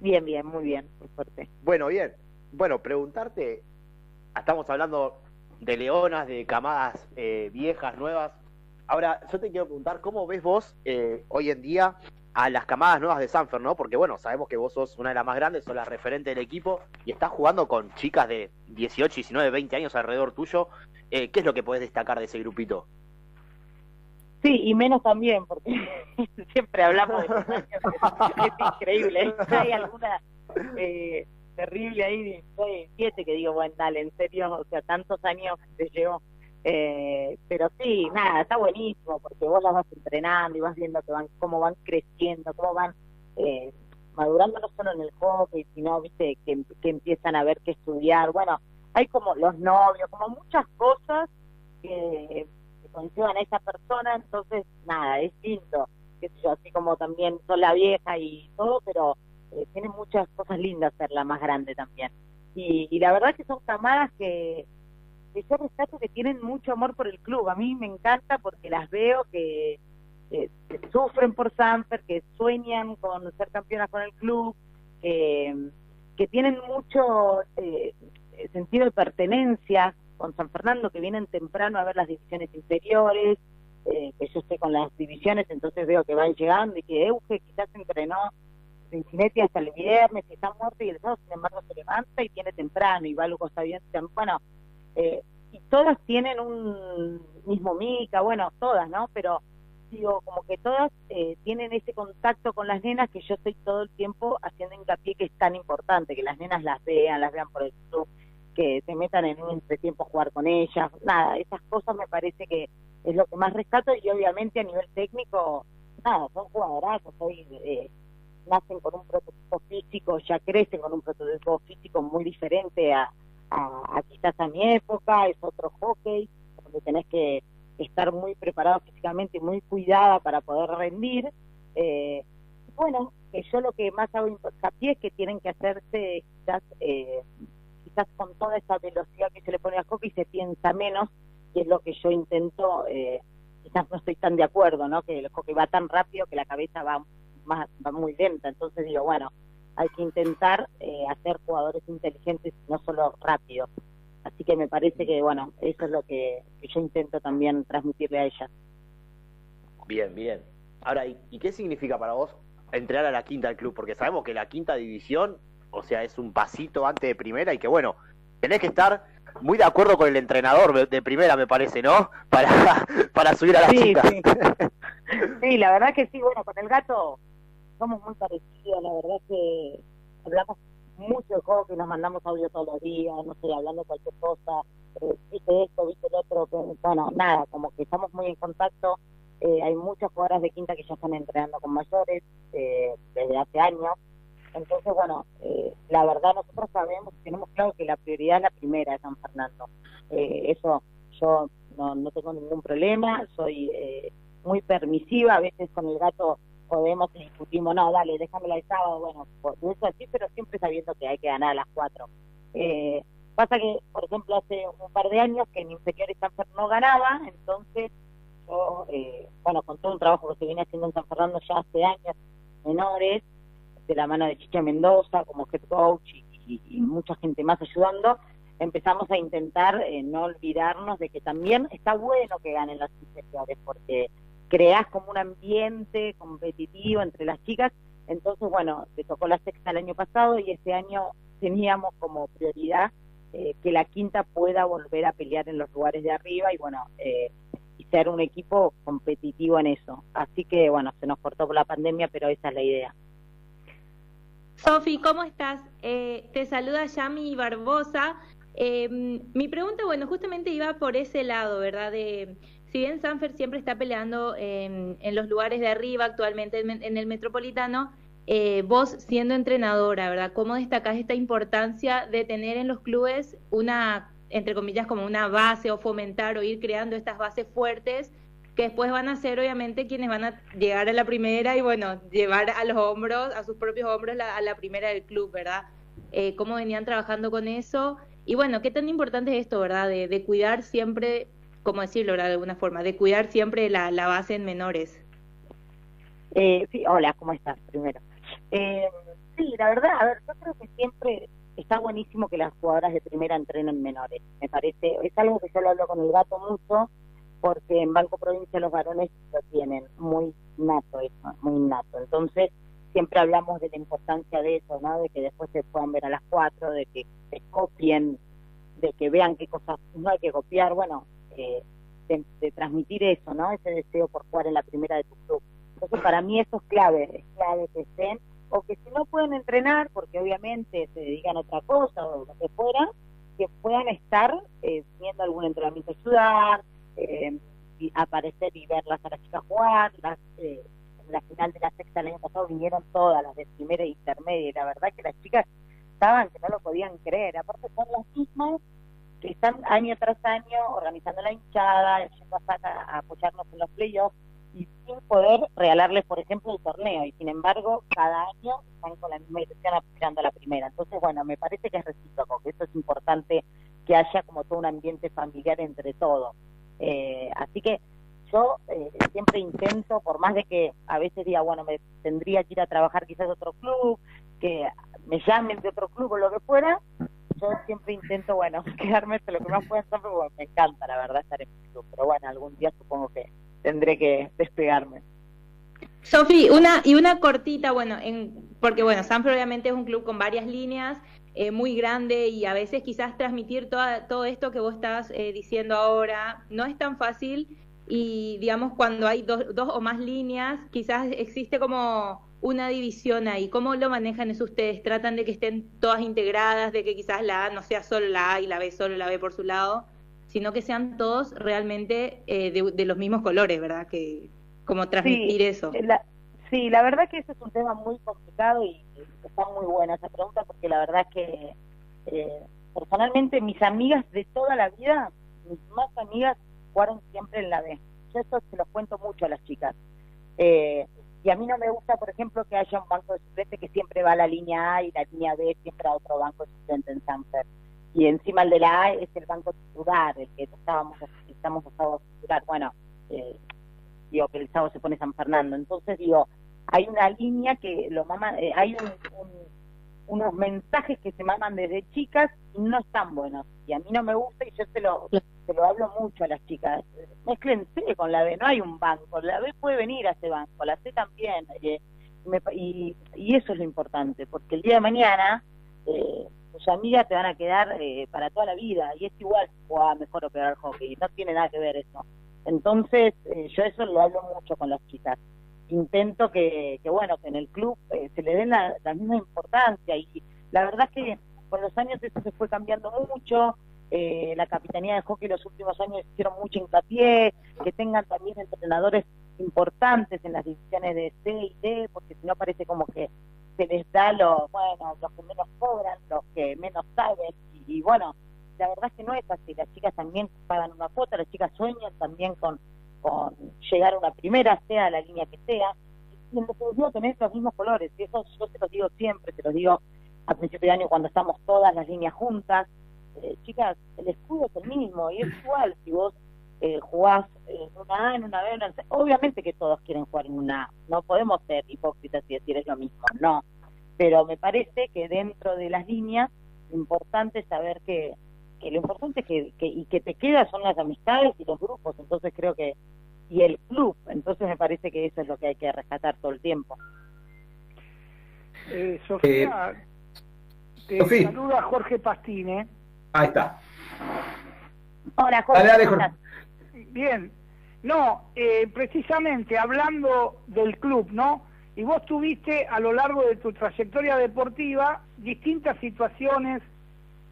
Bien, bien, muy bien, muy fuerte. Bueno, bien. Bueno, preguntarte, estamos hablando de leonas, de camadas eh, viejas, nuevas. Ahora, yo te quiero preguntar, ¿cómo ves vos eh, hoy en día a las camadas nuevas de Sanfer, ¿no? Porque bueno, sabemos que vos sos una de las más grandes, sos la referente del equipo y estás jugando con chicas de 18, 19, 20 años alrededor tuyo. Eh, ¿Qué es lo que puedes destacar de ese grupito? Sí, y menos también, porque (laughs) siempre hablamos de años, es, increíble. (laughs) Hay alguna eh, terrible ahí de siete que digo, bueno, dale, en serio, o sea, tantos años te llevo eh, pero sí, nada, está buenísimo porque vos las vas entrenando y vas viendo que van, cómo van creciendo, cómo van eh, madurando no solo en el hockey, sino, viste, que, que empiezan a ver que estudiar. Bueno, hay como los novios, como muchas cosas que, que conllevan a esa persona, entonces, nada, es lindo, sé yo, así como también son la vieja y todo, pero eh, tiene muchas cosas lindas ser la más grande también. Y, y la verdad que son camadas que que yo rescato que tienen mucho amor por el club. A mí me encanta porque las veo que, sufren por Sanfer, que sueñan con ser campeonas con el club, que, que tienen mucho eh, sentido de pertenencia con San Fernando, que vienen temprano a ver las divisiones inferiores, eh, que yo estoy con las divisiones, entonces veo que van llegando y que Euge quizás entrenó Cincinnati hasta el viernes y está muerto y el sábado, sin embargo, se levanta y tiene temprano y va está bien. Bueno, eh, y todas tienen un mismo mica, bueno, todas, ¿no? Pero digo, como que todas eh, tienen ese contacto con las nenas que yo estoy todo el tiempo haciendo hincapié que es tan importante, que las nenas las vean, las vean por el club, que se metan en un entretiempo a jugar con ellas, nada, esas cosas me parece que es lo que más rescato y obviamente a nivel técnico, nada, son jugadorazos, hoy eh, nacen con un prototipo físico, ya crecen con un prototipo físico muy diferente a, quizás a mi época, es otro hockey, donde tenés que estar muy preparado físicamente y muy cuidada para poder rendir. Eh, bueno, que yo lo que más hago hincapié es que tienen que hacerse quizás, eh, quizás con toda esa velocidad que se le pone a hockey se piensa menos, que es lo que yo intento, eh, quizás no estoy tan de acuerdo, ¿no? Que el va tan rápido que la cabeza va más va muy lenta, entonces digo, bueno, hay que intentar eh, hacer jugadores inteligentes, no solo rápidos. Así que me parece que, bueno, eso es lo que, yo intento también transmitirle a ella. Bien, bien. Ahora, ¿y, qué significa para vos entrenar a la quinta del club? Porque sabemos que la quinta división, o sea, es un pasito antes de primera y que, bueno, tenés que estar muy de acuerdo con el entrenador de primera, me parece, ¿no? (laughs) Para, para subir a la sí, Sí. sí, la verdad que sí, bueno, con el gato somos muy parecidos, la verdad que hablamos mucho de hockey, nos mandamos audio todos los días, no sé, hablando cualquier cosa, eh, viste esto, viste el otro, bueno, nada, como que estamos muy en contacto, eh, hay muchas jugadoras de quinta que ya están entrenando con mayores eh, desde hace años, entonces, bueno, eh, la verdad nosotros sabemos, tenemos claro que la prioridad es la primera de San Fernando, eso yo no, no tengo ningún problema, soy muy permisiva, a veces con el gato podemos y discutimos, no, dale, déjamela el sábado, bueno, eso así, pero siempre sabiendo que hay que ganar a las cuatro. Eh, pasa que, por ejemplo, hace un par de años que en inferiores San Fernando no ganaba, entonces yo, eh, bueno, con todo un trabajo que se viene haciendo en San Fernando ya hace años menores, de la mano de Chicha Mendoza como head coach y, mucha gente más ayudando, empezamos a intentar eh, no olvidarnos de que también está bueno que ganen las inferiores, porque creás como un ambiente competitivo entre las chicas. Entonces, bueno, te tocó la sexta el año pasado y este año teníamos como prioridad eh, que la quinta pueda volver a pelear en los lugares de arriba y bueno, eh, y ser un equipo competitivo en eso. Así que bueno, se nos cortó por la pandemia, pero esa es la idea. Sofi, ¿cómo estás? Eh, te saluda Yami Barbosa. mi pregunta, bueno, justamente iba por ese lado, ¿verdad? De si bien Sanfer siempre está peleando en, los lugares de arriba actualmente en, el Metropolitano, eh, vos siendo entrenadora, ¿verdad? ¿Cómo destacás esta importancia de tener en los clubes una, entre comillas, como una base o fomentar o ir creando estas bases fuertes que después van a ser obviamente quienes van a llegar a la primera y bueno, llevar a los hombros, a sus propios hombros a la primera del club, ¿verdad? Eh, ¿Cómo venían trabajando con eso? Y bueno, ¿qué tan importante es esto, verdad? De, de cuidar siempre ¿cómo decirlo de alguna forma? De cuidar siempre la, base en menores. Eh, sí, hola, ¿cómo estás? Primero. Eh, sí, la verdad, a ver, yo creo que siempre está buenísimo que las jugadoras de primera entrenen menores. Me parece, es algo que yo lo hablo con el gato mucho, porque en Banco Provincia los varones lo tienen muy nato eso, muy nato. Entonces, siempre hablamos de la importancia de eso, ¿no? De que después se puedan ver a las cuatro, de que se copien, de que vean qué cosas no hay que copiar. Bueno, de, transmitir eso, ¿no? Ese deseo por jugar en la primera de tu club. Entonces, para mí eso es clave, es clave que estén, o que si no pueden entrenar, porque obviamente se dedican a otra cosa o lo que fuera, que puedan estar eh, viendo algún entrenamiento ayudar, eh, aparecer y verlas a las chicas jugar. Las, eh, en la final de la sexta el año pasado vinieron todas las de primera e intermedia, y la verdad que las chicas estaban que no lo podían creer. Aparte son las mismas que están año tras año organizando la hinchada, yendo a, apoyarnos en los playoffs y sin poder regalarles, por ejemplo, el torneo. Y sin embargo, cada año están con la misma dirección apoyando a la primera. Entonces, bueno, me parece que es recíproco, que eso es importante que haya como todo un ambiente familiar entre todos. Eh, así que yo eh, siempre intento, por más de que a veces diga, bueno, me tendría que ir a trabajar quizás a otro club, que me llamen de otro club o lo que fuera, yo siempre intento, bueno, (laughs) quedarme hasta lo que más pueda estar, porque me encanta, la verdad, estar en mi club. Pero bueno, algún día supongo que tendré que despegarme. Sofi, una y una cortita, bueno, en, porque bueno, Sanford obviamente es un club con varias líneas, eh, muy grande y a veces quizás transmitir toda, todo esto que vos estás eh, diciendo ahora no es tan fácil y digamos cuando hay dos, dos o más líneas, quizás existe como una división ahí. ¿Cómo lo manejan eso ustedes? ¿Tratan de que estén todas integradas, de que quizás la A no sea solo la A y la B solo la B por su lado, sino que sean todos realmente eh, de, los mismos colores, ¿verdad? Que como transmitir eso. sí, la verdad que eso es un tema muy complicado y está muy buena esa pregunta porque la verdad que eh, personalmente mis amigas de toda la vida, mis más amigas, jugaron siempre en la B. Yo eso se los cuento mucho a las chicas. Eh, y a mí no me gusta, por ejemplo, que haya un banco de suplentes que siempre va a la línea A y la línea B siempre a otro banco de suplentes en Sanfer. Y encima el de la A es el banco titular, el que estábamos, estamos a titular. Bueno, eh, digo que el sábado se pone San Fernando. Entonces, digo, hay una línea que lo mama, eh, hay unos mensajes que se maman desde chicas y no están buenos. Y a mí no me gusta y yo se lo, se lo hablo mucho a las chicas, mezclense con la B, no hay un banco, la B puede venir a ese banco, la C también, eh, y, eso es lo importante, porque el día de mañana eh, tus amigas te van a quedar eh, para toda la vida, y es igual o mejor o peor al hockey, no tiene nada que ver eso. Entonces, eh, yo eso lo hablo mucho con las chicas. Intento que, que bueno, que en el club se le den la, la misma importancia, y la verdad es que con los años eso se fue cambiando mucho, eh, la capitanía de hockey los últimos años hicieron mucho hincapié, que tengan también entrenadores importantes en las divisiones de C y D, porque si no parece como que se les da los, bueno, los que menos cobran, los que menos saben, y, bueno, la verdad es que no es así, las chicas también pagan una cuota, las chicas sueñan también con, con llegar a una primera, sea la línea que sea, y en definitiva tener los mismos colores, y eso yo se los digo siempre, se los digo a principio de año cuando estamos todas las líneas juntas, eh, chicas, el escudo es el mismo y es igual si vos eh, jugás en una A, en una B, una C. Obviamente que todos quieren jugar en una A, no podemos ser hipócritas y decir es lo mismo, no. Pero me parece que dentro de las líneas, importante saber que, que lo importante es que, que, y que te queda son las amistades y los grupos, entonces creo que, y el club, entonces me parece que eso es lo que hay que rescatar todo el tiempo. Eh, Sofía, eh, te saluda Jorge Pastine. Ahí está. Hola, Jorge. Bien. No, eh, precisamente hablando del club, ¿no? Y vos tuviste a lo largo de tu trayectoria deportiva distintas situaciones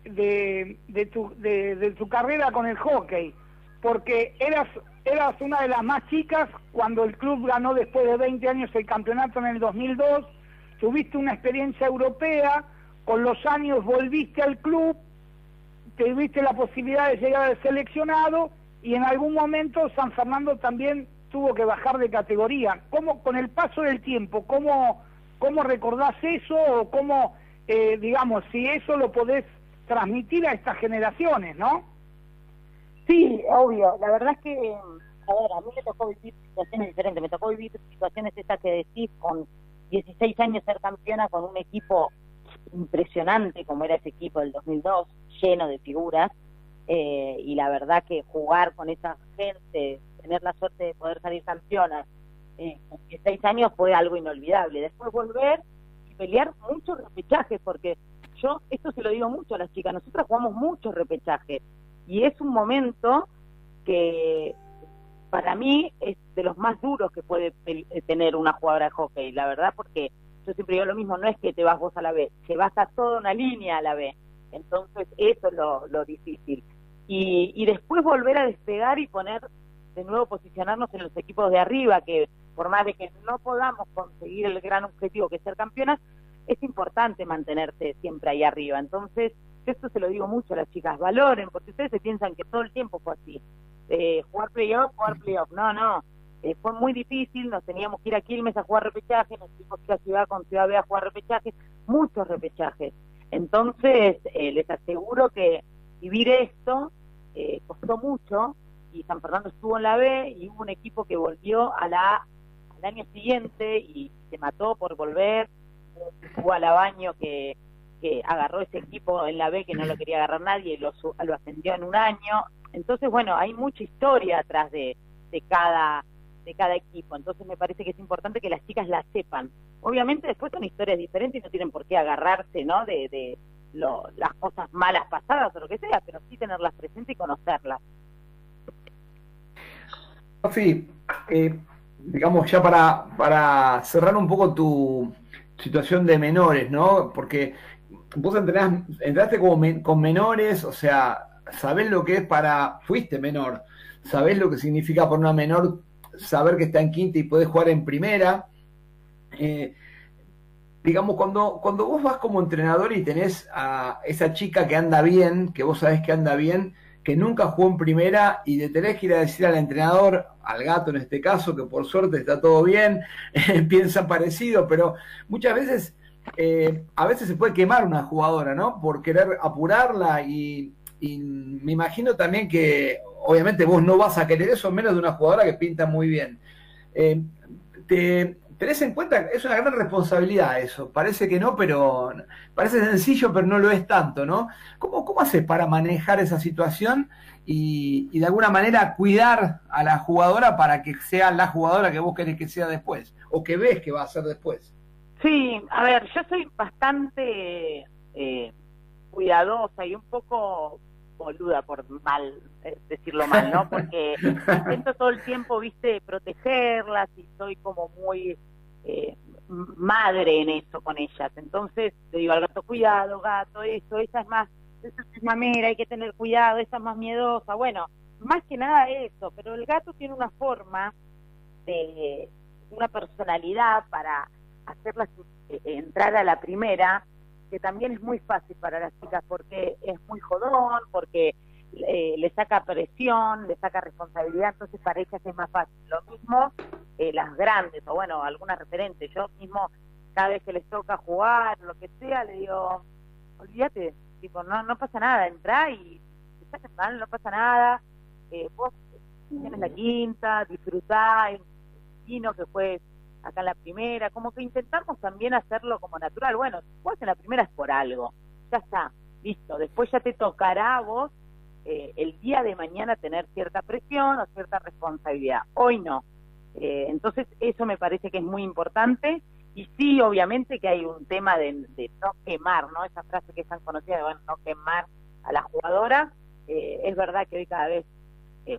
de, de, tu, de, tu carrera con el hockey, porque eras, eras una de las más chicas cuando el club ganó después de 20 años el campeonato en el 2002, tuviste una experiencia europea, con los años volviste al club tuviste la posibilidad de llegar al seleccionado y en algún momento San Fernando también tuvo que bajar de categoría. ¿Cómo, con el paso del tiempo, cómo, cómo recordás eso o cómo, eh, digamos, si eso lo podés transmitir a estas generaciones, ¿no? Sí, obvio. La verdad es que, a ver, a mí me tocó vivir situaciones diferentes. Me tocó vivir situaciones estas que decís con 16 años ser campeona con un equipo impresionante como era ese equipo del 2002, lleno de figuras, eh, y la verdad que jugar con esa gente, tener la suerte de poder salir campeona eh, con 16 años fue algo inolvidable. Después volver y pelear muchos repechajes, porque yo esto se lo digo mucho a las chicas, nosotras jugamos muchos repechajes, y es un momento que para mí es de los más duros que puede tener una jugadora de hockey, la verdad, porque yo siempre digo lo mismo, no es que te vas vos a la B, que vas a toda una línea a la B. Entonces, eso es lo, lo difícil. Y, y después volver a despegar y poner de nuevo posicionarnos en los equipos de arriba, que por más de que no podamos conseguir el gran objetivo que es ser campeonas, es importante mantenerse siempre ahí arriba. Entonces, esto se lo digo mucho a las chicas, valoren, porque ustedes se piensan que todo el tiempo fue así. Eh, jugar playoff, jugar playoff. No, no. Eh, fue muy difícil, nos teníamos que ir a Quilmes a jugar repechaje, nos tuvimos que ir a Ciudad con Ciudad B a jugar repechaje, muchos repechajes. Entonces, eh, les aseguro que vivir esto eh, costó mucho y San Fernando estuvo en la B y hubo un equipo que volvió a la al año siguiente y se mató por volver. Hubo a baño que, que agarró ese equipo en la B que no lo quería agarrar nadie y lo, lo ascendió en un año. Entonces, bueno, hay mucha historia atrás de, de cada de cada equipo. Entonces me parece que es importante que las chicas la sepan. Obviamente después son historias diferentes y no tienen por qué agarrarse, ¿no? De, de las cosas malas pasadas o lo que sea, pero sí tenerlas presentes y conocerlas. Sofi, eh, digamos ya para, para cerrar un poco tu situación de menores, ¿no? Porque vos entrenás, entraste como con menores, o sea, sabés lo que es para, fuiste menor, sabés lo que significa por una menor saber que está en quinta y puede jugar en primera. Eh, digamos, cuando, cuando vos vas como entrenador y tenés a esa chica que anda bien, que vos sabés que anda bien, que nunca jugó en primera y le tenés que ir a decir al entrenador, al gato en este caso, que por suerte está todo bien, (laughs) piensa parecido, pero muchas veces, eh, a veces se puede quemar una jugadora, ¿no? Por querer apurarla y, me imagino también que obviamente vos no vas a querer eso menos de una jugadora que pinta muy bien. Eh, te, tenés en cuenta, es una gran responsabilidad eso, parece que no, pero parece sencillo, pero no lo es tanto, ¿no? ¿Cómo, cómo haces para manejar esa situación y, y, de alguna manera cuidar a la jugadora para que sea la jugadora que vos querés que sea después, o que ves que va a ser después? Sí, a ver, yo soy bastante eh, cuidadosa y un poco boluda por mal eh, decirlo mal, ¿no? (laughs) Porque intento todo el tiempo, viste, protegerlas y soy como muy eh, madre en eso con ellas. Entonces le digo al gato, cuidado, gato, esto, esa es más, esa es mamera, hay que tener cuidado, esa es más miedosa. Bueno, más que nada eso, pero el gato tiene una forma de una personalidad para hacerlas eh, entrar a la primera que también es muy fácil para las chicas porque es muy jodón, porque eh, le saca presión, le saca responsabilidad, entonces para ellas es más fácil. Lo mismo eh, las grandes, o bueno, algunas referentes. Yo mismo, cada vez que les toca jugar, lo que sea, le digo, olvídate, tipo, no, no pasa nada, entra y te mal, no pasa nada. Eh, vos tienes la quinta, disfrutá, el vino que fue acá en la primera, como que intentamos también hacerlo como natural. Bueno, vos en la primera es por algo, ya está, listo. Después ya te tocará a vos eh, el día de mañana tener cierta presión o cierta responsabilidad. Hoy no. Eh, entonces, eso me parece que es muy importante. Y sí, obviamente que hay un tema de, no quemar, ¿no? Esa frase que es tan conocida de bueno, no quemar a la jugadora. Eh, es verdad que hoy cada vez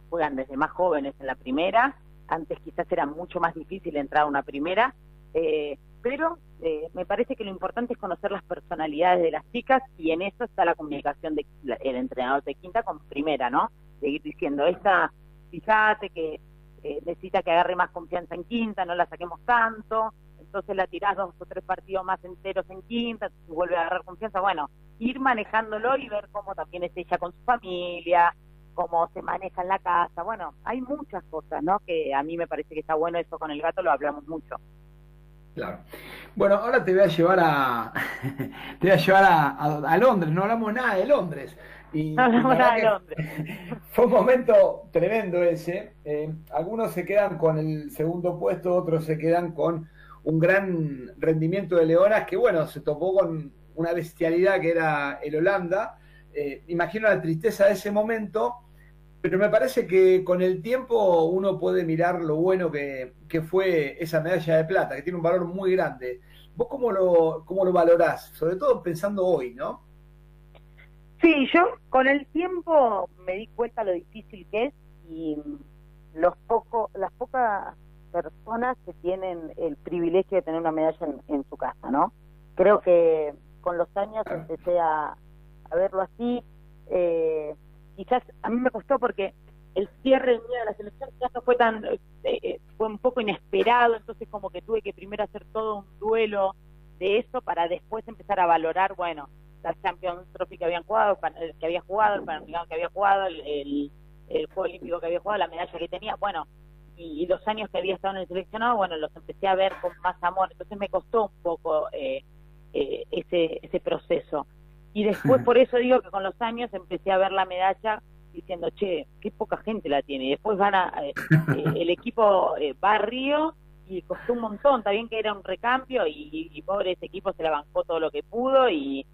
juegan desde más jóvenes en la primera antes quizás era mucho más difícil entrar a una primera, eh, pero eh, me parece que lo importante es conocer las personalidades de las chicas y en eso está la comunicación del entrenador de quinta con primera, ¿no? Seguir diciendo, esta, fíjate que eh, necesita que agarre más confianza en quinta, no la saquemos tanto, entonces la tirás dos o tres partidos más enteros en quinta, vuelve a agarrar confianza, bueno, ir manejándolo y ver cómo también es ella con su familia, cómo se maneja en la casa. Bueno, hay muchas cosas, ¿no? Que a mí me parece que está bueno eso con el gato, lo hablamos mucho. Claro. Bueno, ahora te voy a llevar a (laughs) te voy a llevar a, Londres, no hablamos nada de Londres. Y, no hablamos nada de Londres. (laughs) Fue un momento tremendo ese. Eh, algunos se quedan con el segundo puesto, otros se quedan con un gran rendimiento de Leonas, que bueno, se topó con una bestialidad que era el Holanda. Eh, imagino la tristeza de ese momento, pero me parece que con el tiempo uno puede mirar lo bueno que, fue esa medalla de plata, que tiene un valor muy grande. ¿Vos cómo lo, cómo lo valorás? Sobre todo pensando hoy, ¿no? Sí, yo con el tiempo me di cuenta lo difícil que es y los poco, las pocas personas que tienen el privilegio de tener una medalla en, su casa, ¿no? Creo que con los años empecé a, a verlo así. Eh, quizás a mí me costó porque el cierre de la selección ya no fue tan, eh, eh, fue un poco inesperado, entonces como que tuve que primero hacer todo un duelo de eso para después empezar a valorar, bueno, la Champions Trophy que habían jugado, que había jugado, el Panamericano que había jugado, el, el, Juego Olímpico que había jugado, la medalla que tenía, bueno, y, los años que había estado en el seleccionado, bueno, los empecé a ver con más amor, entonces me costó un poco eh, ese, ese proceso. Y después, (laughs) por eso digo que con los años empecé a ver la medalla diciendo, che, qué poca gente la tiene. Y después van a, eh, eh, el equipo eh, va a Río y costó un montón, también que era un recambio y, pobre ese equipo se la bancó todo lo que pudo y,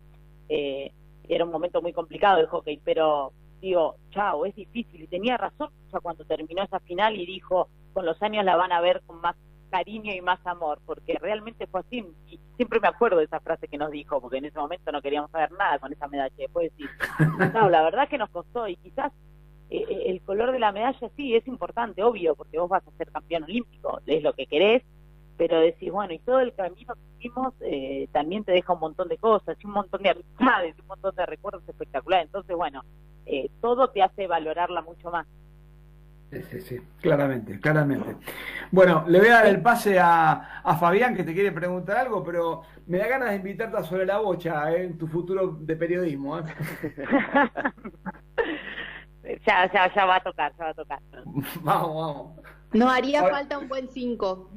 eh, era un momento muy complicado el hockey, pero digo, chao, es difícil. Y tenía razón ya cuando terminó esa final y dijo, con los años la van a ver con más cariño y más amor, porque realmente fue así. Y siempre me acuerdo de esa frase que nos dijo, porque en ese momento no queríamos saber nada con esa medalla. Después (laughs) decir, no, la verdad que nos costó y quizás eh, eh, el color de la medalla sí es importante, obvio, porque vos vas a ser campeón olímpico, es lo que querés, pero decís, bueno, y todo el camino que hicimos eh, también te deja un montón de cosas, y un montón de amistades, un montón de recuerdos espectaculares. Entonces, bueno, eh, todo te hace valorarla mucho más. Sí, sí, sí, claramente, claramente. Bueno, le voy a dar el pase a, a Fabián que te quiere preguntar algo, pero me da ganas de invitarte a sobre la bocha eh, en tu futuro de periodismo. ¿eh? (laughs) ya, ya, ya va a tocar, ya va a tocar. vamos, vamos. No haría falta un buen 5.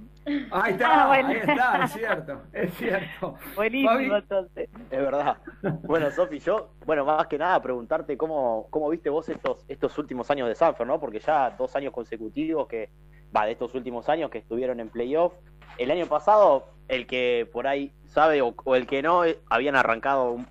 Ahí está, Ah, bueno. ahí está, es cierto, es cierto. Buenísimo, Fabi. entonces. Es verdad. Bueno, Sofi, yo, bueno, más que nada preguntarte cómo, cómo viste vos estos, estos últimos años de Sanford, ¿no? Porque ya dos años consecutivos que, va, de estos últimos años que estuvieron en playoff. El año pasado, el que por ahí sabe o, o el que no, eh, habían arrancado un,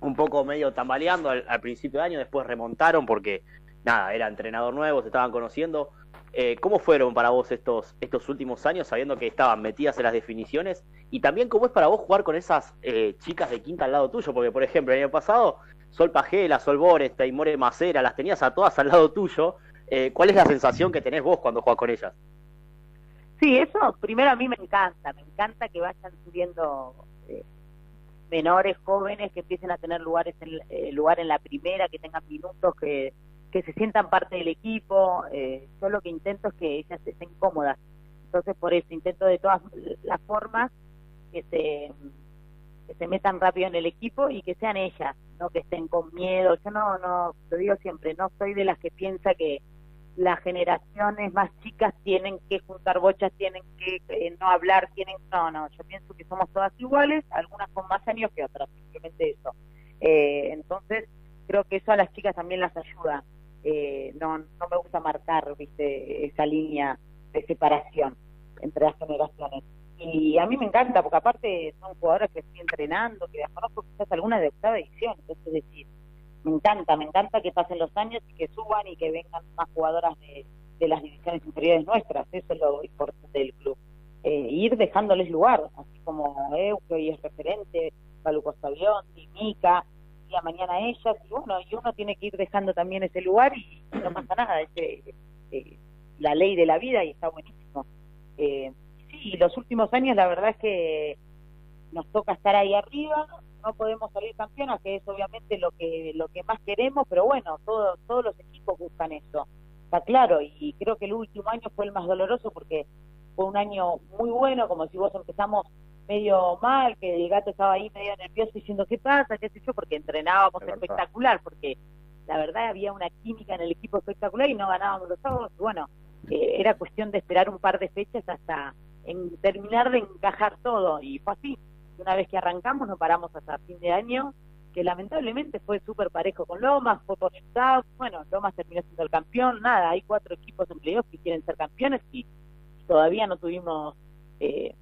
un poco medio tambaleando al, al principio de año, después remontaron porque, nada, era entrenador nuevo, se estaban conociendo. Eh, ¿Cómo fueron para vos estos, estos últimos años, sabiendo que estaban metidas en las definiciones? Y también, ¿cómo es para vos jugar con esas eh, chicas de quinta al lado tuyo? Porque, por ejemplo, el año pasado, Sol Pajela, Sol Bores, Taimore Macera, las tenías a todas al lado tuyo. Eh, ¿Cuál es la sensación que tenés vos cuando jugás con ellas? Sí, eso primero a mí me encanta, me encanta que vayan subiendo eh, menores, jóvenes, que empiecen a tener lugares en, eh, lugar en la primera, que tengan minutos, que, que se sientan parte del equipo. Eh, yo lo que intento es que ellas estén cómodas. Entonces, por eso intento de todas las formas que se, metan rápido en el equipo y que sean ellas, no que estén con miedo. Yo no, no, lo digo siempre, no soy de las que piensa que las generaciones más chicas tienen que juntar bochas, tienen que eh, no hablar, tienen no, no, yo pienso que somos todas iguales, algunas con más años que otras, simplemente eso. Eh, entonces, creo que eso a las chicas también las ayuda. Eh, no, no me gusta marcar, viste, esa línea de separación entre las generaciones. Y a mí me encanta, porque aparte son jugadoras que estoy entrenando, que las conozco quizás algunas de octava edición, entonces es decir, me encanta, me encanta que pasen los años y que suban y que vengan más jugadoras de, de las divisiones inferiores nuestras, eso es lo importante del club. Eh, ir dejándoles lugar, así como Euge y es referente, Paluco Sabión, Mica, y a mañana ellas, y bueno, y uno tiene que ir dejando también ese lugar y no pasa nada, es eh, eh, la ley de la vida y está buenísimo. Eh, sí, los últimos años la verdad es que nos toca estar ahí arriba, no podemos salir campeonas, que es obviamente lo que lo que más queremos, pero bueno, todos todos los equipos buscan eso, está claro, y creo que el último año fue el más doloroso porque fue un año muy bueno, como si vos empezamos medio mal, que el gato estaba ahí medio nervioso diciendo qué pasa, qué sé yo, porque entrenábamos espectacular, porque la verdad había una química en el equipo espectacular y no ganábamos los sábados, y bueno, eh, era cuestión de esperar un par de fechas hasta en terminar de encajar todo, y fue así. Una vez que arrancamos, no paramos hasta fin de año, que lamentablemente fue súper parejo con Lomas, fue por resultados, bueno, Lomas terminó siendo el campeón, nada, hay cuatro equipos en playoff que quieren ser campeones y todavía no tuvimos eh,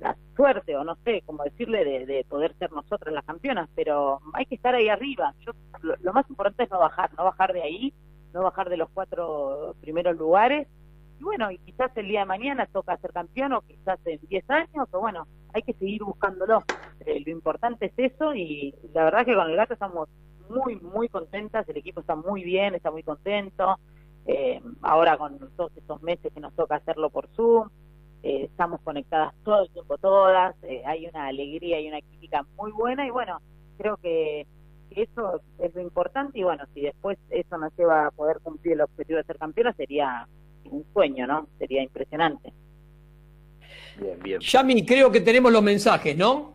la suerte, o no sé cómo decirle, de, de poder ser nosotras las campeonas, pero hay que estar ahí arriba. Yo, lo, lo más importante es no bajar, no bajar de ahí, no bajar de los cuatro primeros lugares. Y bueno, y quizás el día de mañana toca ser campeón, o quizás en 10 años, o bueno, hay que seguir buscándolo. Eh, lo importante es eso, y la verdad que con el gato estamos muy, muy contentas, el equipo está muy bien, está muy contento. Eh, ahora con todos estos meses que nos toca hacerlo por Zoom, eh, estamos conectadas todo el tiempo todas, eh, hay una alegría y una química muy buena y bueno, creo que eso es lo importante y bueno, si después eso nos lleva a poder cumplir el objetivo de ser campeona sería un sueño, ¿no? Sería impresionante. Bien, bien. Yami, creo que tenemos los mensajes, ¿no?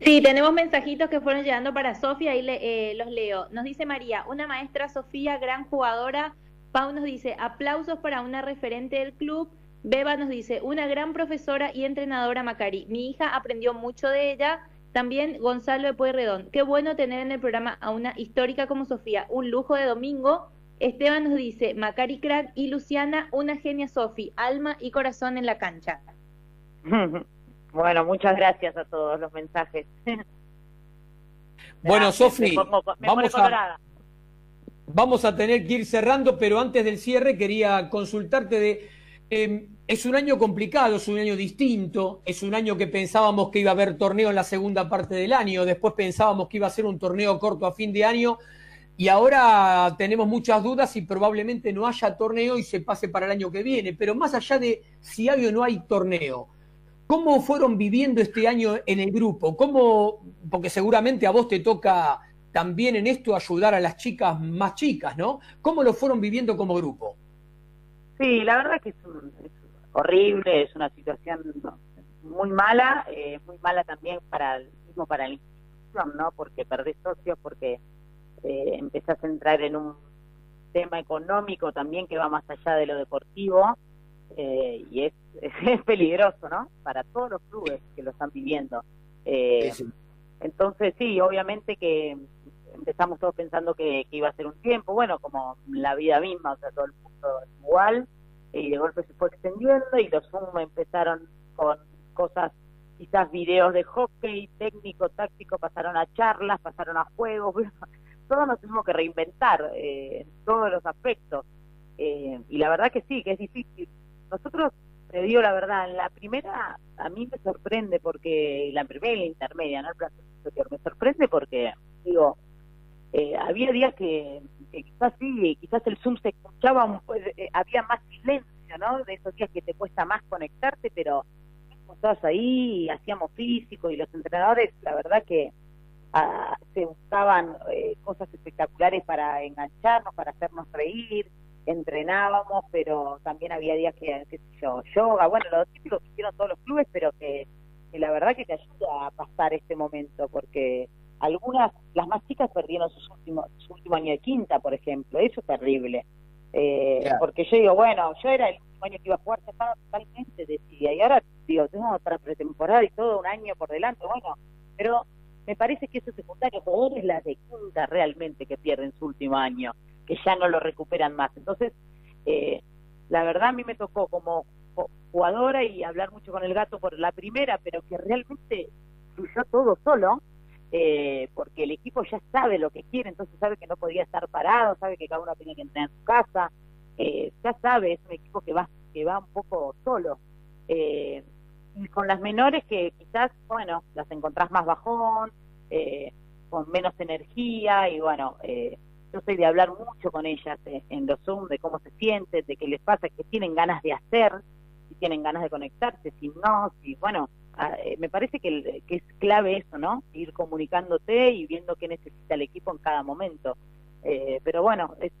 Sí, tenemos mensajitos que fueron llegando para Sofía, ahí le- eh, los leo. Nos dice María, una maestra Sofía, gran jugadora. Pau nos dice, aplausos para una referente del club. Beba nos dice, una gran profesora y entrenadora Macari. Mi hija aprendió mucho de ella. También Gonzalo de Pueyrredón. Qué bueno tener en el programa a una histórica como Sofía. Un lujo de domingo. Esteban nos dice, Macari crack y Luciana, una genia Sofi, alma y corazón en la cancha. (laughs) bueno, muchas gracias a todos los mensajes. (laughs) Bueno, Sofi, vamos a, vamos a tener que ir cerrando, pero antes del cierre quería consultarte de... eh, es un año complicado, es un año distinto, es un año que pensábamos que iba a haber torneo en la segunda parte del año, después pensábamos que iba a ser un torneo corto a fin de año y ahora tenemos muchas dudas y probablemente no haya torneo y se pase para el año que viene. Pero más allá de si hay o no hay torneo, ¿cómo fueron viviendo este año en el grupo? ¿Cómo, porque seguramente a vos te toca también en esto ayudar a las chicas más chicas, ¿no? ¿Cómo lo fueron viviendo como grupo? Sí, la verdad que es, un- es horrible, es una situación muy mala, eh, muy mala también para el mismo para la institución, ¿no? Porque perdés socios, porque eh, empezás a entrar en un tema económico también que va más allá de lo deportivo eh, y es, (laughs) es, peligroso, ¿no? Para todos los clubes que lo están viviendo. Eh, entonces, sí, obviamente que empezamos todos pensando que, que iba a ser un tiempo, bueno, como la vida misma, o sea, todo el mundo igual, y de golpe se fue extendiendo y los Zoom empezaron con cosas, quizás videos de hockey, técnico, táctico, pasaron a charlas, pasaron a juegos, (laughs) todos nos tuvimos que reinventar eh, en todos los aspectos. Eh, y la verdad que sí, que es difícil. Nosotros, te digo la verdad, en la primera a mí me sorprende porque, la primera y la intermedia, no el plan superior, me sorprende porque, digo, eh, había días que, quizás sí, quizás el Zoom se escuchaba, un po- eh, había más silencio, ¿no? De esos días que te cuesta más conectarte, pero estabas ahí hacíamos físico y los entrenadores, la verdad que ah, se buscaban eh, cosas espectaculares para engancharnos, para hacernos reír, entrenábamos, pero también había días que, qué sé yo, yoga, bueno, lo típico que hicieron todos los clubes, pero que la verdad que te ayuda a pasar este momento, porque algunas, las más chicas perdieron sus últimos, su último año de quinta, por ejemplo, eso es terrible. Eh, Claro. Porque yo digo, bueno, yo era el último año que iba a jugar, estaba totalmente decidida, y ahora digo, tengo otra pretemporada y todo un año por delante, bueno, pero me parece que eso es secundario, jugadores las de quinta realmente que pierden su último año, que ya no lo recuperan más. Entonces, eh, la verdad a mí me tocó como ju- jugadora y hablar mucho con el gato por la primera, pero que realmente fluyó todo solo, eh, porque el equipo ya sabe lo que quiere, entonces sabe que no podía estar parado, sabe que cada uno tenía que entrenar en su casa, eh, ya sabe, es un equipo que va, que va un poco solo. Eh, y con las menores que quizás, bueno, las encontrás más bajón, eh, con menos energía y bueno, eh, yo soy de hablar mucho con ellas eh, en los Zoom de cómo se sienten, de qué les pasa, que tienen ganas de hacer, si tienen ganas de conectarse, si no, si bueno, me parece que, que es clave eso, ¿no? Ir comunicándote y viendo qué necesita el equipo en cada momento. Eh, pero bueno, es-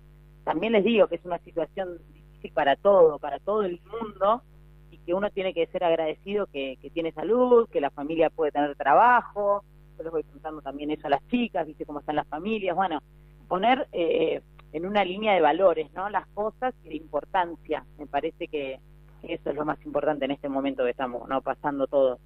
también les digo que es una situación difícil para todo, para todo el mundo, y que uno tiene que ser agradecido que, tiene salud, que la familia puede tener trabajo. Yo les voy preguntando también eso a las chicas, viste cómo están las familias. Bueno, poner eh, en una línea de valores, ¿no? Las cosas y de importancia. Me parece que eso es lo más importante en este momento que estamos, ¿no? Pasando todos.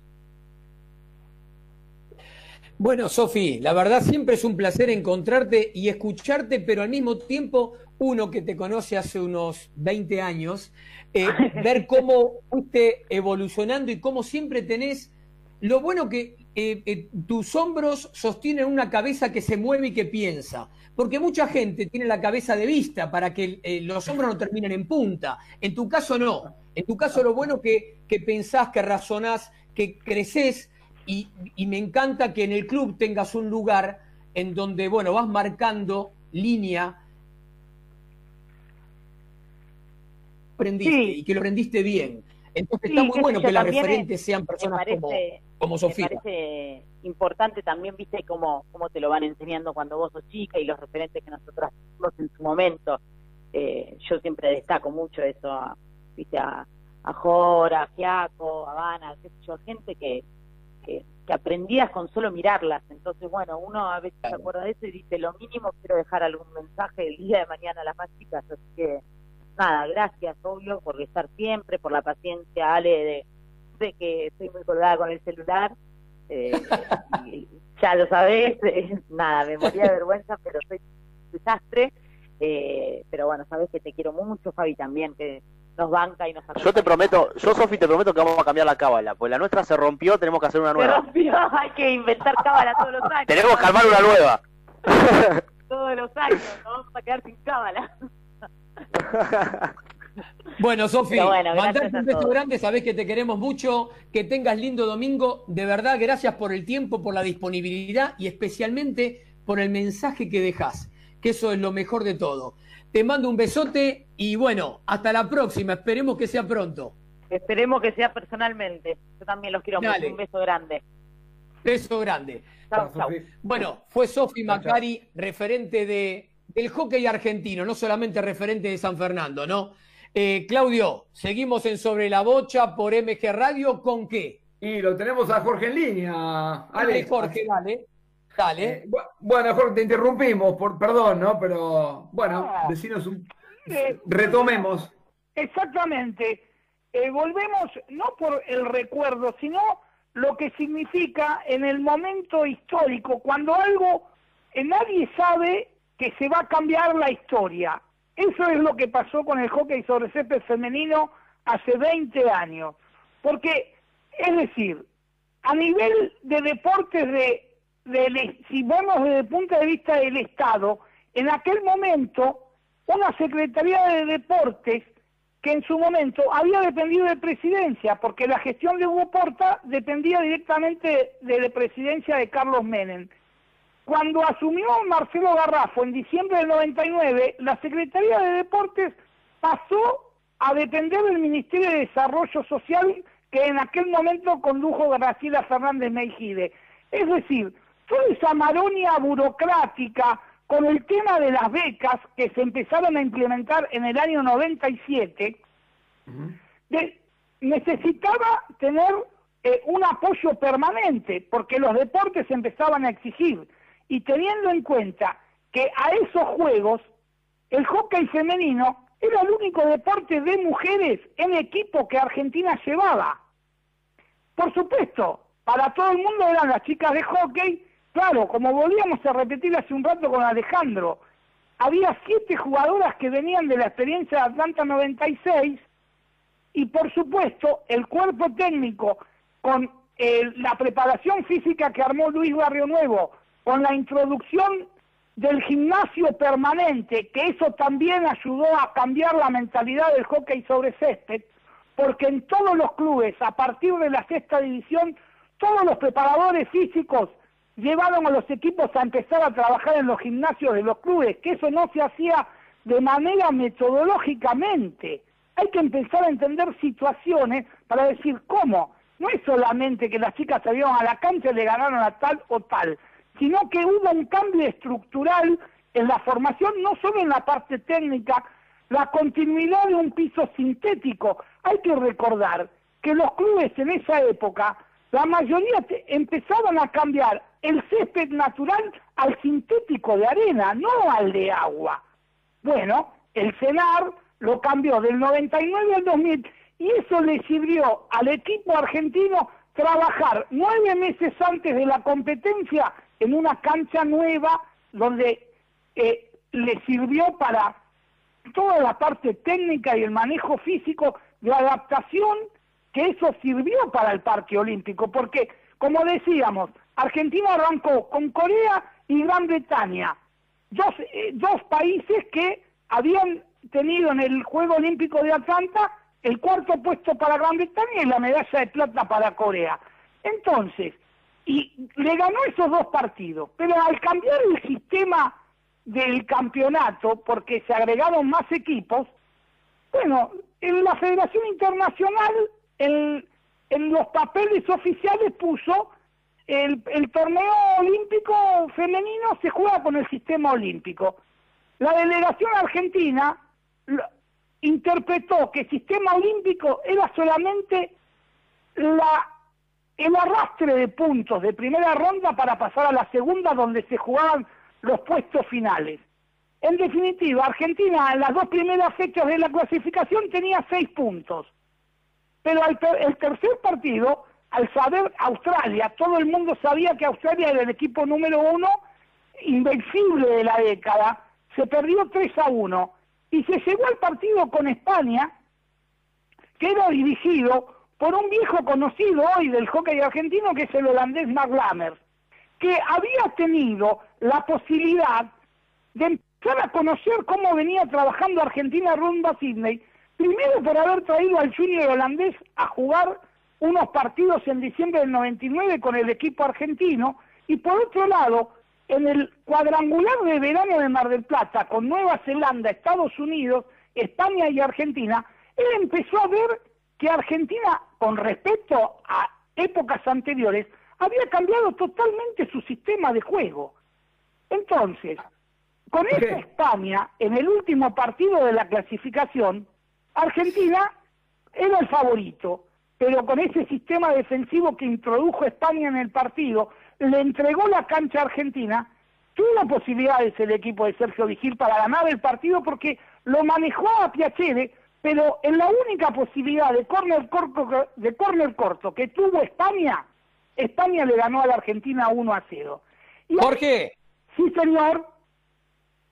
Bueno, Sofi, la verdad siempre es un placer encontrarte y escucharte, pero al mismo tiempo, uno que te conoce hace unos 20 años, eh, (laughs) ver cómo fuiste evolucionando y cómo siempre tenés lo bueno que eh, eh, tus hombros sostienen una cabeza que se mueve y que piensa. Porque mucha gente tiene la cabeza de vista para que eh, los hombros no terminen en punta. En tu caso no. En tu caso lo bueno que, que pensás, que razonás, que creces y, y me encanta que en el club tengas un lugar en donde, bueno, vas marcando línea. Aprendiste Sí. y que lo aprendiste bien. Entonces Sí, está muy bueno que las referentes es- sean me personas como, parece, como me Sofía. parece importante también, viste, cómo, cómo te lo van enseñando cuando vos sos chica y los referentes que nosotros tuvimos en su momento. Eh, yo siempre destaco mucho eso, a, viste, a, a Jora, a Giaco, a Habana, qué sé yo, gente que, que, que aprendías con solo mirarlas. Entonces, bueno, uno a veces se acuerda de eso y dice, lo mínimo quiero dejar algún mensaje el día de mañana a las más chicas. Así que, nada, gracias, obvio, por estar siempre, por la paciencia, Ale, de, de que estoy muy colgada con el celular. Eh, y ya lo sabés, eh, nada, me moría de (laughs) vergüenza, pero soy un desastre. Eh, pero bueno, sabes que te quiero mucho, Fabi, también, que nos banca y nos acompaña. Yo te prometo, yo Sofi te prometo que vamos a cambiar la cábala, pues la nuestra se rompió, tenemos que hacer una Se nueva. rompió, (laughs) hay que inventar cábala todos los años. Tenemos que armar una nueva. (laughs) Todos los años, nos vamos a quedar sin cábala. (laughs) Bueno, Sofi, bueno, gracias mandarte a un beso grande, sabés que te queremos mucho, que tengas lindo domingo. De verdad, gracias por el tiempo, por la disponibilidad y especialmente por el mensaje que dejás, que eso es lo mejor de todo. Te mando un besote y bueno, hasta la próxima, esperemos que sea pronto. Esperemos que sea personalmente. Yo también los quiero Dale. mucho. Un beso grande. Beso grande. Chau, chau. Bueno, fue Sofi. Macari, referente de, del hockey argentino, no solamente referente de San Fernando, ¿no? Eh, Claudio, seguimos en Sobre la Bocha por MG Radio, ¿con qué? Y lo tenemos a Jorge en línea. Dale, Ale, Jorge, dale. Dale. Eh, bu- Bueno, Jorge, te interrumpimos, por perdón, ¿no? Pero bueno, Ah. decinos un. Eh, Retomemos. Exactamente. Eh, volvemos no por el recuerdo, sino lo que significa en el momento histórico, cuando algo eh, nadie sabe que se va a cambiar la historia. Eso es lo que pasó con el hockey sobre césped femenino hace 20 años. Porque, es decir, a nivel de deportes de, de- si vemos desde el punto de vista del Estado, en aquel momento una Secretaría de Deportes que en su momento había dependido de presidencia, porque la gestión de Hugo Porta dependía directamente de la presidencia de Carlos Menem. Cuando asumió Marcelo Garrafo en diciembre del 99, la Secretaría de Deportes pasó a depender del Ministerio de Desarrollo Social que en aquel momento condujo Graciela Fernández Meijide. Es decir, toda esa maronia burocrática con el tema de las becas que se empezaron a implementar en el año 97, de- necesitaba tener eh, un apoyo permanente, porque los deportes empezaban a exigir. Y teniendo en cuenta que a esos juegos el hockey femenino era el único deporte de mujeres en equipo que Argentina llevaba. Por supuesto, para todo el mundo eran las chicas de hockey, claro, como volvíamos a repetir hace un rato con Alejandro, había siete jugadoras que venían de la experiencia de Atlanta 96 y por supuesto el cuerpo técnico con eh, la preparación física que armó Luis Barrio Nuevo, con la introducción del gimnasio permanente, que eso también ayudó a cambiar la mentalidad del hockey sobre césped, porque en todos los clubes, a partir de la sexta división, todos los preparadores físicos llevaron a los equipos a empezar a trabajar en los gimnasios de los clubes, que eso no se hacía de manera metodológicamente. Hay que empezar a entender situaciones para decir cómo. No es solamente que las chicas salieron a la cancha y le ganaron a tal o tal, sino que hubo un cambio estructural en la formación, no solo en la parte técnica, la continuidad de un piso sintético. Hay que recordar que los clubes en esa época, la mayoría empezaban a cambiar el césped natural al sintético de arena, no al de agua. Bueno, el CENAR lo cambió del 99 al 2000 y eso le sirvió al equipo argentino trabajar nueve meses antes de la competencia en una cancha nueva donde eh, le sirvió para toda la parte técnica y el manejo físico de adaptación que eso sirvió para el Parque Olímpico, porque, como decíamos, Argentina arrancó con Corea y Gran Bretaña, dos, eh, dos países que habían tenido en el Juego Olímpico de Atlanta el cuarto puesto para Gran Bretaña y la medalla de plata para Corea. Entonces, y le ganó esos dos partidos, pero al cambiar el sistema del campeonato, porque se agregaron más equipos, bueno, en la Federación Internacional, en, en los papeles oficiales puso el, el torneo olímpico femenino se juega con el sistema olímpico. La delegación argentina interpretó que el sistema olímpico era solamente la, el arrastre de puntos de primera ronda para pasar a la segunda donde se jugaban los puestos finales. En definitiva, Argentina en las dos primeras fechas de la clasificación tenía seis puntos. Pero ter- el tercer partido, al saber Australia, todo el mundo sabía que Australia era el equipo número uno, invencible de la década, se perdió 3 a 1 y se llegó al partido con España que era dirigido por un viejo conocido hoy del hockey argentino que es el holandés Mark Lammers, que había tenido la posibilidad de empezar a conocer cómo venía trabajando Argentina rumbo a Sydney, primero por haber traído al junior holandés a jugar unos partidos en diciembre del 99 con el equipo argentino, y por otro lado, en el cuadrangular de verano de Mar del Plata, con Nueva Zelanda, Estados Unidos, España y Argentina, él empezó a ver que Argentina, con respecto a épocas anteriores, había cambiado totalmente su sistema de juego. Entonces, con esa España, en el último partido de la clasificación, Argentina era el favorito, pero con ese sistema defensivo que introdujo España en el partido, le entregó la cancha a Argentina, tuvo posibilidades el equipo de Sergio Vigil para ganar el partido porque lo manejó a Piacere pero en la única posibilidad de córner corto, de córner corto que tuvo España, España le ganó a la Argentina 1 a 0. Y Jorge. sí, señor.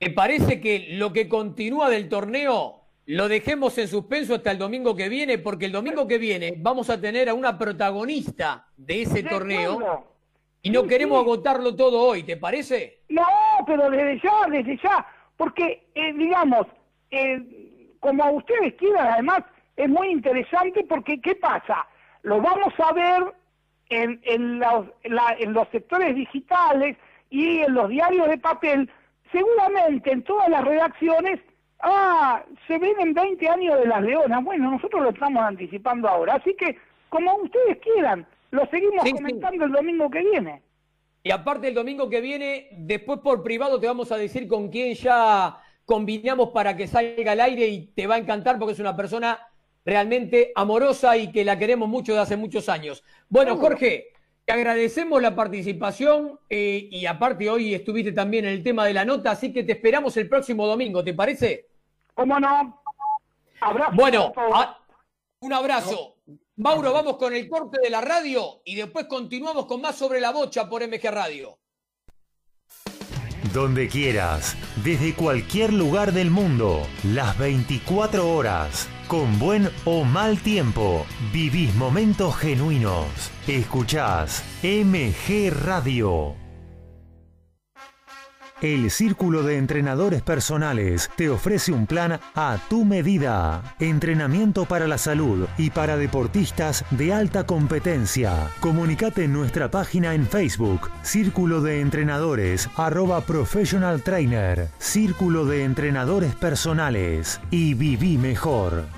Me parece que lo que continúa del torneo lo dejemos en suspenso hasta el domingo que viene, porque el domingo que viene vamos a tener a una protagonista de ese torneo y no queremos agotarlo todo hoy, ¿te parece? No, pero desde ya, desde ya, porque, eh, digamos, eh, como ustedes quieran, además es muy interesante porque ¿qué pasa? Lo vamos a ver en, en, los, en los sectores digitales y en los diarios de papel, seguramente en todas las redacciones, ah, se ven en 20 años de las leonas. Bueno, nosotros lo estamos anticipando ahora, así que como ustedes quieran, lo seguimos comentando el domingo que viene. Y aparte el domingo que viene, después por privado te vamos a decir con quién ya combinamos para que salga al aire y te va a encantar porque es una persona realmente amorosa y que la queremos mucho de hace muchos años. Bueno, Jorge, te agradecemos la participación eh, y aparte hoy estuviste también en el tema de la nota, así que te esperamos el próximo domingo, ¿te parece? ¿Cómo no? Abrazo. Bueno, un abrazo. Mauro, vamos con el corte de la radio y después continuamos con más sobre la bocha por MG Radio. Donde quieras, desde cualquier lugar del mundo, las 24 horas, con buen o mal tiempo, vivís momentos genuinos. Escuchás MG Radio. El Círculo de Entrenadores Personales te ofrece un plan a tu medida. Entrenamiento para la salud y para deportistas de alta competencia. Comunicate en nuestra página en Facebook, Círculo de Entrenadores, arroba Professional Trainer, Círculo de Entrenadores Personales y viví mejor.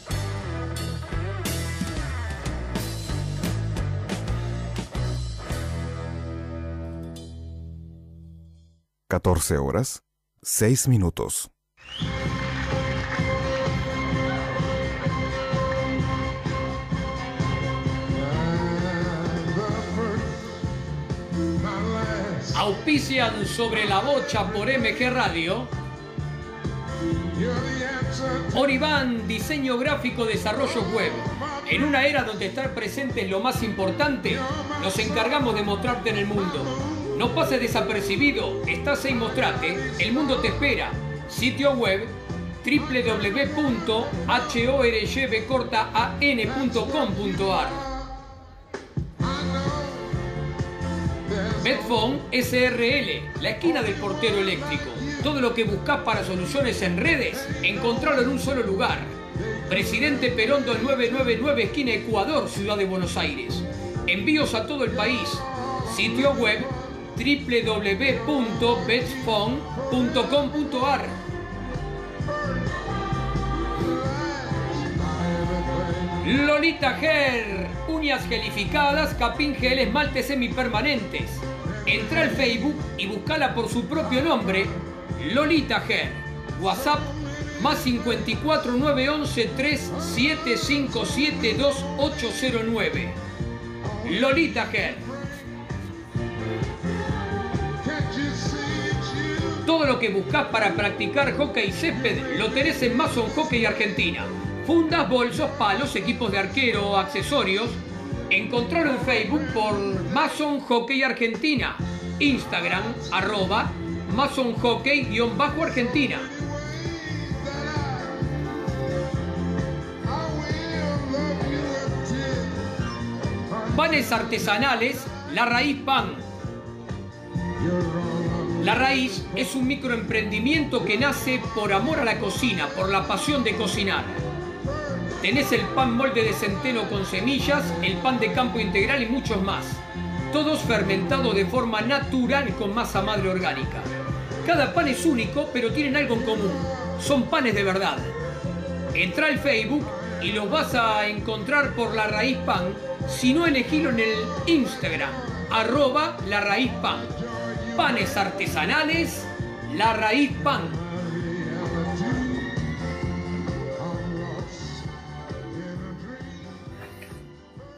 14 horas, 6 minutos. Auspician sobre la bocha por MG Radio. Oriban, diseño gráfico, desarrollo web. En una era donde estar presente es lo más importante, nos encargamos de mostrarte en el mundo. No pases desapercibido, estás ahí mostrate, el mundo te espera. Sitio web www.horyvcortaan.com.ar Betphone SRL, la esquina del portero eléctrico. Todo lo que buscas para soluciones en redes, encontralo en un solo lugar. Presidente Perón 2999, esquina Ecuador, Ciudad de Buenos Aires. Envíos a todo el país. Sitio web www.betphone.com.ar Lolita Hair, uñas gelificadas, capín gel, esmaltes semipermanentes. Entra al Facebook y buscala por su propio nombre, Lolita Hair. WhatsApp más 54 911 3757 2809. Lolita Hair. Todo lo que buscas para practicar hockey césped lo tenés en Mason Hockey Argentina. Fundas, bolsos, palos, equipos de arquero, accesorios. Encontralo en Facebook por Mason Hockey Argentina. Instagram, arroba Mason Hockey-Argentina. Panes artesanales, La Raíz Pan. La Raíz es un microemprendimiento que nace por amor a la cocina, por la pasión de cocinar. Tenés el pan molde de centeno con semillas, el pan de campo integral y muchos más. Todos fermentados de forma natural con masa madre orgánica. Cada pan es único, pero tienen algo en común. Son panes de verdad. Entra al Facebook y los vas a encontrar por La Raíz Pan, si no elegilo en el Instagram, arroba La Raíz Pan. Panes artesanales, La Raíz Pan.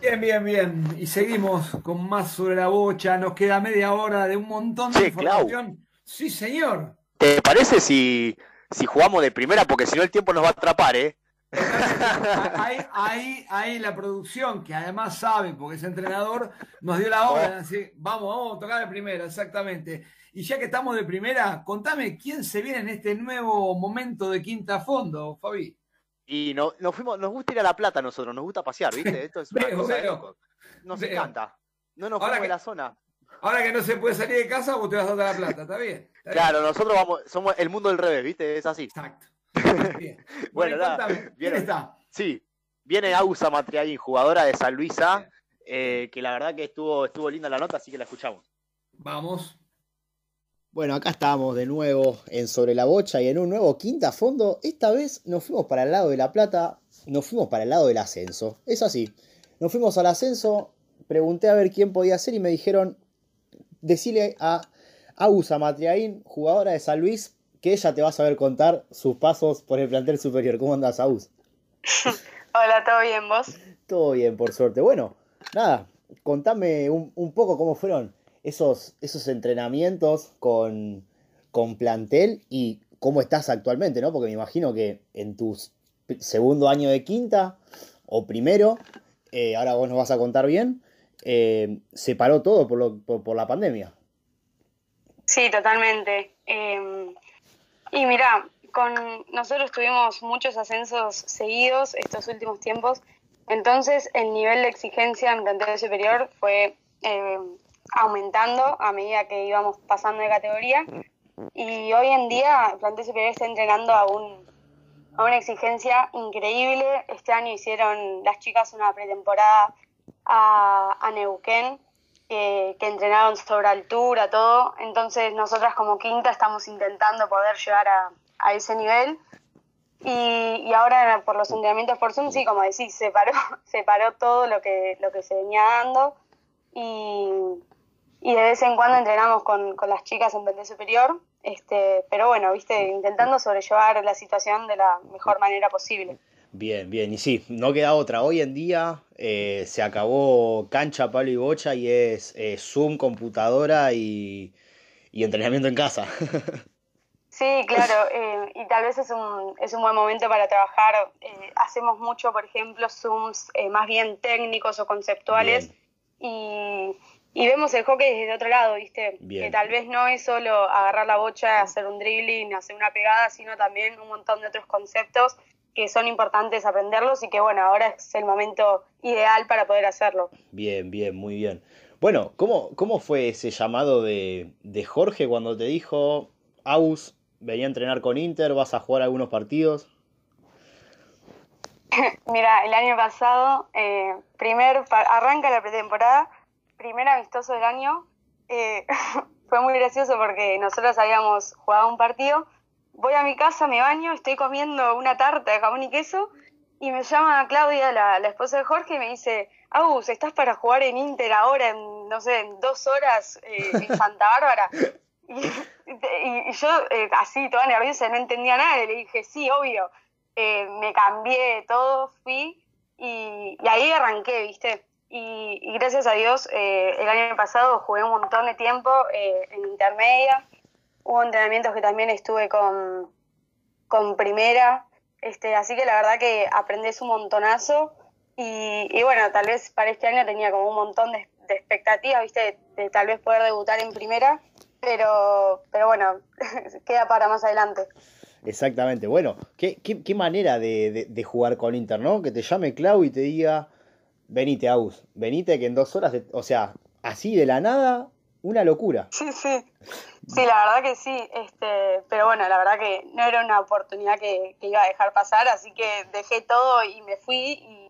Bien, bien, bien. Y seguimos con más sobre la bocha. Nos queda media hora de un montón de Sí, información. Sí, señor. ¿Te parece si, si jugamos de primera? Porque si no el tiempo nos va a atrapar, ¿eh? Ahí, ahí, ahí la producción, que además sabe, porque es entrenador, nos dio la hora. así, vamos, vamos a tocar de primera, exactamente. Y ya que estamos de primera, contame quién se viene en este nuevo momento de quinta fondo, Fabi. Y no, nos fuimos, nos gusta ir a La Plata a nosotros, nos gusta pasear, ¿viste? (laughs) Esto es una Veo, cosa veo. Nos Veo. encanta. No nos fuimos de que- la zona. Ahora que no se puede salir de casa, vos te vas a dar la plata, ¿está bien? Está bien. Claro, nosotros vamos, somos el mundo del revés, ¿viste? Es así. Exacto. Bien. Bueno, Bueno, nada, contame, ¿quién ¿vieron? está? Sí, viene Ausa Matriaguín, jugadora de San Luis A, eh, que la verdad que estuvo, estuvo linda la nota, así que la escuchamos. Vamos. Bueno, acá estamos de nuevo en Sobre la Bocha y en un nuevo quinta fondo. Esta vez nos fuimos para el lado de La Plata, nos fuimos para el lado del ascenso. Es así. Nos fuimos al ascenso, pregunté a ver quién podía ser y me dijeron, decirle a Ausa Matriaín, jugadora de San Luis, que ella te va a saber contar sus pasos por el plantel superior. ¿Cómo andas, Aus? (laughs) Hola, ¿todo bien vos? Todo bien, por suerte. Bueno, nada, contame un, un poco cómo fueron esos, esos entrenamientos con, con plantel y cómo estás actualmente, ¿no? Porque me imagino que en tu segundo año de quinta o primero, eh, ahora vos nos vas a contar bien, eh, se paró todo por, lo, por, la pandemia. Sí, totalmente. Em, y mira, con nosotros tuvimos muchos ascensos seguidos estos últimos tiempos, entonces el nivel de exigencia en plantel superior fue em, aumentando a medida que íbamos pasando de categoría. Y hoy en día el plantel superior está entrenando a, un, a una exigencia increíble. Este año hicieron las chicas una pretemporada a, a Neuquén, que, entrenaron sobre altura, todo. Entonces nosotras como quinta estamos intentando poder llegar a, a ese nivel. Y, y, ahora por los entrenamientos por Zoom, sí, como decís, se paró, (laughs) se paró todo lo que, lo que se venía dando. Y, y de vez en cuando entrenamos con, con las chicas en Vende Superior, este, pero bueno, viste, intentando sobrellevar la situación de la mejor manera posible. Bien, bien, y sí, no queda otra. Hoy en día eh, se acabó cancha, palo y bocha y es eh, Zoom, computadora y, y, entrenamiento en casa. (laughs) sí, claro, eh, y tal vez es un, es un buen momento para trabajar. hacemos mucho, por ejemplo, Zooms más bien técnicos o conceptuales y y vemos el hockey desde otro lado, ¿viste? Que tal vez no es solo agarrar la bocha, hacer un dribbling, hacer una pegada, sino también un montón de otros conceptos que son importantes aprenderlos y que bueno, ahora es el momento ideal para poder hacerlo. Bien, bien, muy bien. Bueno, ¿cómo, cómo fue ese llamado de, de Jorge cuando te dijo, Aus, venía a entrenar con Inter, vas a jugar algunos partidos? (laughs) Mira, el año pasado, eh, primer, arranca la pretemporada primer amistoso del año eh, (laughs) fue muy gracioso porque nosotros habíamos jugado un partido. Voy a mi casa, me baño, estoy comiendo una tarta de jamón y queso y me llama Claudia, la, esposa de Jorge, y me dice, Agus, ¿estás para jugar en Inter ahora en, no sé, en dos horas eh, en Santa Bárbara? (laughs) Y, yo, eh, así, toda nerviosa, no entendía nada, y le dije, sí, obvio. me cambié todo, fui y, y ahí arranqué, ¿viste? Y, gracias a Dios, eh, el año pasado jugué un montón de tiempo eh, en intermedia. Hubo entrenamientos que también estuve con, con primera. Este, así que la verdad que aprendes un montonazo. Y, bueno, tal vez para este año tenía como un montón de, expectativas, ¿viste? De, tal vez poder debutar en primera. Pero, pero bueno, (laughs) queda para más adelante. Exactamente. Bueno, qué, qué, manera de, de, jugar con Inter, ¿no? Que te llame Clau y te diga, venite, Aus, venite que en dos horas, o sea, así de la nada, una locura. Sí, sí. Sí, la verdad que sí, este, pero bueno, la verdad que no era una oportunidad que, iba a dejar pasar, así que dejé todo y me fui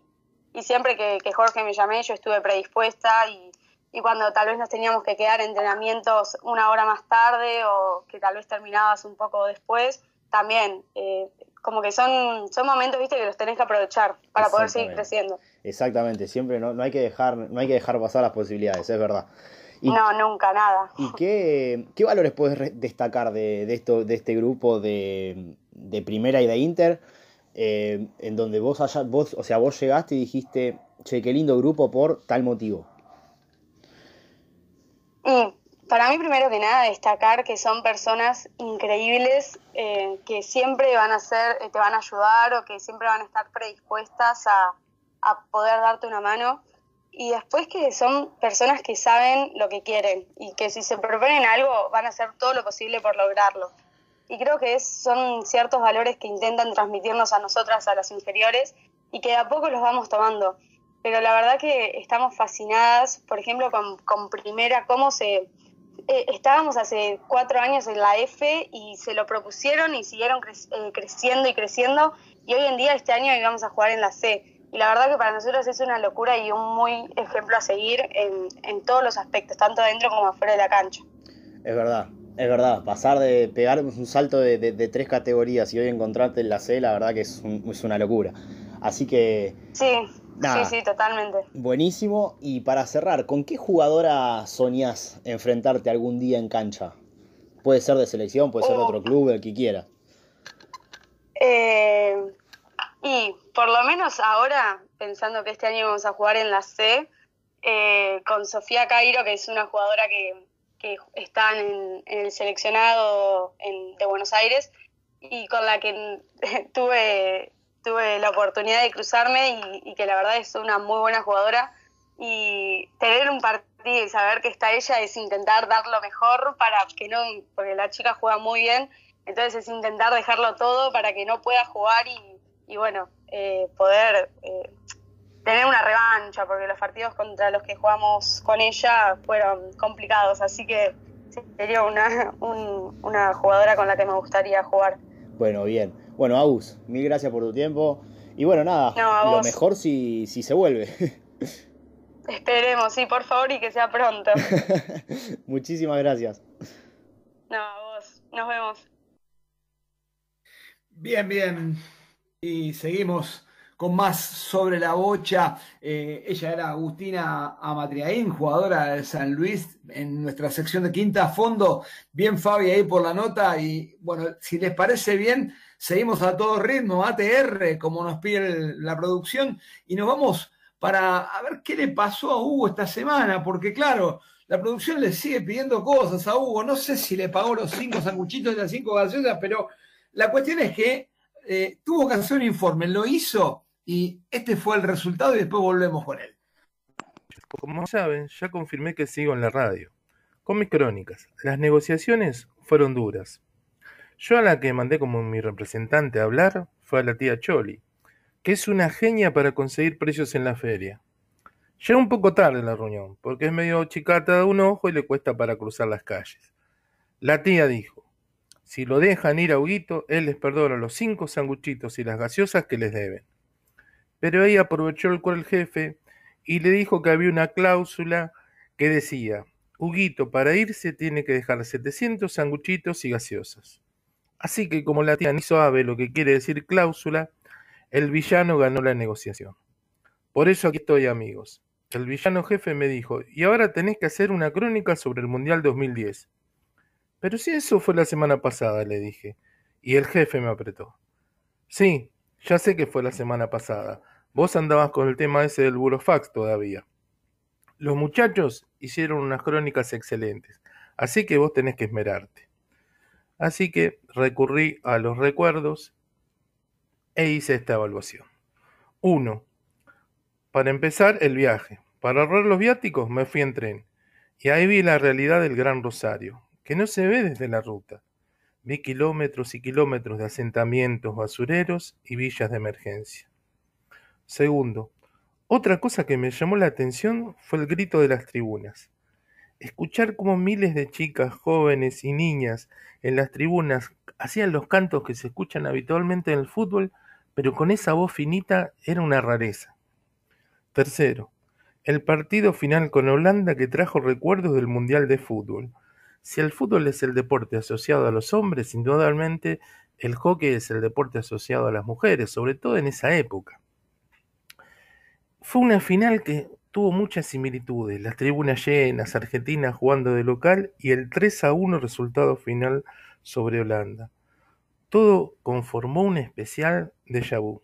y, siempre que, Jorge me llamé yo estuve predispuesta y, y, cuando tal vez nos teníamos que quedar entrenamientos una hora más tarde o que tal vez terminabas un poco después, también eh, como que son, son momentos, viste, que los tenés que aprovechar para poder seguir creciendo. Exactamente, siempre no, no, hay que dejar, no hay que dejar pasar las posibilidades, es verdad. No, nunca, nada. ¿Y qué, qué valores puedes destacar de, de, esto, de este grupo de, de Primera y de Inter? Eh, en donde vos, allá, vos, o sea, vos llegaste y dijiste, che, qué lindo grupo por tal motivo. Y para mí, primero que nada, destacar que son personas increíbles eh, que siempre van a ser, eh, te van a ayudar o que siempre van a estar predispuestas a, poder darte una mano. Y después que son personas que saben lo que quieren y que si se proponen algo van a hacer todo lo posible por lograrlo. Y creo que son ciertos valores que intentan transmitirnos a nosotras, a las inferiores, y que de a poco los vamos tomando. Pero la verdad que estamos fascinadas, por ejemplo, con, con Primera, cómo se, eh, estábamos hace cuatro años en la F y se lo propusieron y siguieron eh, creciendo y creciendo y hoy en día este año íbamos a jugar en la C. Y la verdad que para nosotros es una locura y un muy ejemplo a seguir en, todos los aspectos, tanto adentro como afuera de la cancha. Es verdad, es verdad, pasar de pegar un salto de, tres categorías y hoy encontrarte en la C, la verdad que es, es una locura. Así que... Sí, sí, sí, totalmente. Buenísimo. Y para cerrar, ¿con qué jugadora soñás enfrentarte algún día en cancha? Puede ser de selección, puede ser de otro oh. club, el que quiera. Eh, y por lo menos ahora, pensando que este año vamos a jugar en la C, eh, con Sofía Cairo, que es una jugadora que, que están en, en el seleccionado en- de Buenos Aires y con la que (laughs) tuve, tuve la oportunidad de cruzarme y, y que la verdad es una muy buena jugadora. Y tener un partido y saber que está ella es intentar dar lo mejor para que no, porque la chica juega muy bien, entonces es intentar dejarlo todo para que no pueda jugar y, y bueno, eh, poder eh, tener una revancha, porque los partidos contra los que jugamos con ella fueron complicados, así que sería una, (laughs) un- una jugadora con la que me gustaría jugar. Bueno, bien. Bueno, Agus, mil gracias por tu tiempo. Y bueno, nada, No, a lo mejor si, si se vuelve. (laughs) Esperemos, sí, por favor, y que sea pronto. (laughs) Muchísimas gracias. No, a vos. Nos vemos. Bien, bien. Y seguimos con más sobre la bocha. Eh, ella era Agustina Amatriaín, jugadora de San Luis, en nuestra sección de quinta fondo. Bien, Fabi, ahí por la nota. Y bueno, si les parece bien, seguimos a todo ritmo, ATR, como nos pide la producción, y nos vamos para a ver qué le pasó a Hugo esta semana, porque claro, la producción le sigue pidiendo cosas a Hugo. No sé si le pagó los cinco sanguchitos y las cinco gaseosas, pero la cuestión es que eh, tuvo que hacer un informe, lo hizo y este fue el resultado y después volvemos con él. Como saben, ya confirmé que sigo en la radio. Con mis crónicas, las negociaciones fueron duras. Yo a la que mandé como mi representante a hablar fue a la tía Choli, que es una genia para conseguir precios en la feria. Llegó un poco tarde la reunión, porque es medio chicata de un ojo y le cuesta para cruzar las calles. La tía dijo, si lo dejan ir a Huguito, él les perdona los cinco sanguchitos y las gaseosas que les deben. Pero ella aprovechó el cual el jefe y le dijo que había una cláusula que decía, Huguito para irse tiene que dejar 700 sanguchitos y gaseosas. Así que como la tía ni sabe lo que quiere decir cláusula, el villano ganó la negociación. Por eso aquí estoy amigos. El villano jefe me dijo, y ahora tenés que hacer una crónica sobre el Mundial 2010. Pero si eso fue la semana pasada, le dije. Y el jefe me apretó. Sí, ya sé que fue la semana pasada. Vos andabas con el tema ese del burofax todavía. Los muchachos hicieron unas crónicas excelentes, así que vos tenés que esmerarte. Así que recurrí a los recuerdos e hice esta evaluación. 1. Para empezar, el viaje. Para ahorrar los viáticos me fui en tren. Y ahí vi la realidad del Gran Rosario, que no se ve desde la ruta. Vi kilómetros y kilómetros de asentamientos basureros y villas de emergencia. Segundo, otra cosa que me llamó la atención fue el grito de las tribunas. Escuchar cómo miles de chicas, jóvenes y niñas en las tribunas hacían los cantos que se escuchan habitualmente en el fútbol, pero con esa voz finita era una rareza. Tercero, el partido final con Holanda que trajo recuerdos del Mundial de Fútbol. Si el fútbol es el deporte asociado a los hombres, indudablemente el hockey es el deporte asociado a las mujeres, sobre todo en esa época. Fue una final que tuvo muchas similitudes, las tribunas llenas, Argentina jugando de local y el 3 a 1 resultado final sobre Holanda. Todo conformó un especial déjà vu.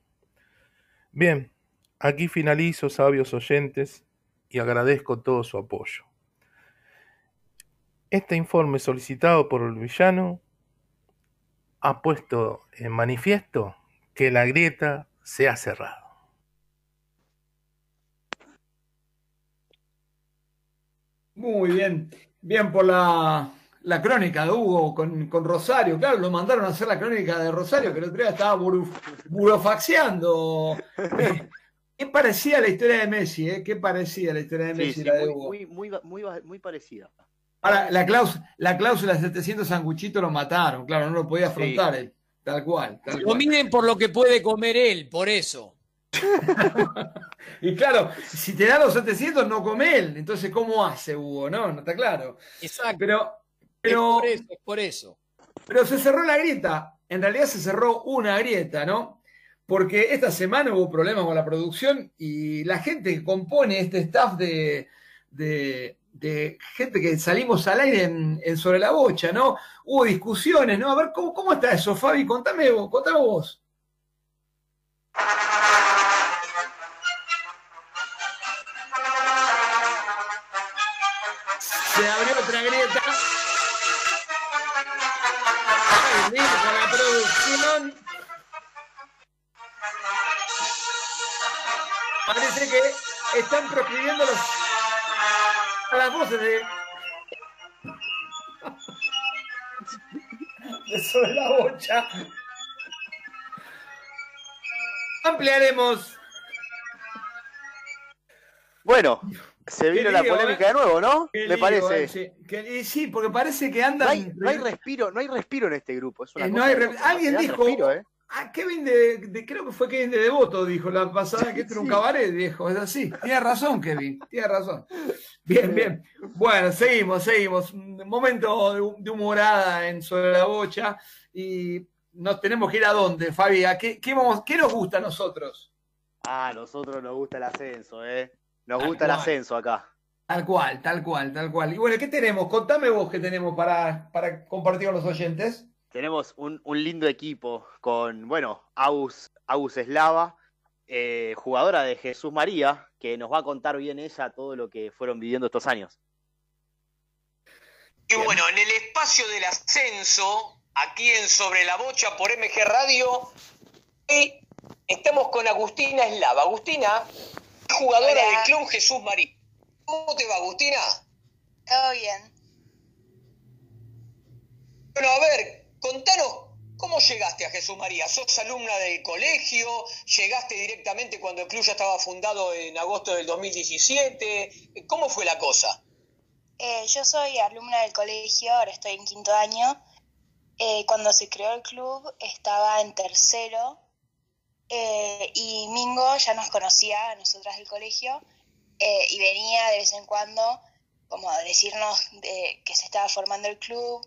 Bien, aquí finalizo, sabios oyentes, y agradezco todo su apoyo. Este informe solicitado por el villano ha puesto en manifiesto que la grieta se ha cerrado. Muy bien, bien por la, la crónica de Hugo con, con Rosario. Claro, lo mandaron a hacer la crónica de Rosario, que el otro día estaba buru- burofaxeando. (laughs) Qué parecida la historia de Messi, ¿eh? Qué parecida la historia de Sí, Messi, sí, la de muy, Hugo. muy, muy, muy, muy parecida. Ahora, la cláusula, la cláusula de 700 sanguchitos lo mataron, claro, no lo podía afrontar él. Tal cual, tal Lo cual. miden por lo que puede comer él, por eso. (laughs) Y claro, si te da los 700 no come él, entonces ¿cómo hace Hugo? No, no está claro. Exacto. Pero, Es pero, por eso, es por eso. pero se cerró la grieta. En realidad se cerró una grieta, ¿no? Porque esta semana hubo problemas con la producción y la gente que compone este staff de, de, de gente que salimos al aire sobre la bocha, ¿no? Hubo discusiones, ¿no? A ver, ¿cómo, cómo está eso, Fabi? Contame, vos, contame vos. Se abrió otra grieta. Con la producción. Parece que están proscribiendo los, a las voces de, de sobre la bocha. Ampliaremos. Bueno, se vino la polémica ¿eh? de nuevo, ¿no? Qué Me lío, parece. eh, sí. Que- y sí, porque parece que andan. No hay, no hay respiro, no hay respiro en este grupo. Es una Eh, no hay re- Alguien dijo. respiro, ¿eh? Ah, Kevin de, de- creo que fue Kevin de Devoto, dijo la pasada que esto era un cabaret, viejo. Es así. Tiene razón, Kevin. Tiene razón. Bien, bien. Bueno, seguimos, seguimos. Un momento de, de humorada en sobre la bocha. Y nos tenemos que ir a dónde, Fabi. ¿A qué, qué, vamos, ¿Qué nos gusta a nosotros? Ah, a nosotros nos gusta el ascenso, ¿eh? Nos Tal gusta el ascenso acá. Tal cual, tal cual, tal cual. Y bueno, ¿qué tenemos? Contame vos qué tenemos para, para compartir con los oyentes. Tenemos un, un lindo equipo con, bueno, Aus, Aus Eslava, eh, jugadora de Jesús María, que nos va a contar bien ella todo lo que fueron viviendo estos años. Y bueno, en el espacio del ascenso, aquí en Sobre la Bocha por MG Radio, hoy estamos con Agustina Eslava. Agustina, jugadora Hola. del Club Jesús María. ¿Cómo te va, Agustina? Todo bien. Bueno, a ver, contanos, ¿cómo llegaste a Jesús María? ¿Sos alumna del colegio? ¿Llegaste directamente cuando el club ya estaba fundado en agosto del 2017? ¿Cómo fue la cosa? Eh, yo soy alumna del colegio, ahora estoy en quinto año. Eh, cuando se creó el club estaba en tercero eh, y Mingo ya nos conocía a nosotras del colegio eh, y venía de vez en cuando como a decirnos de que se estaba formando el club,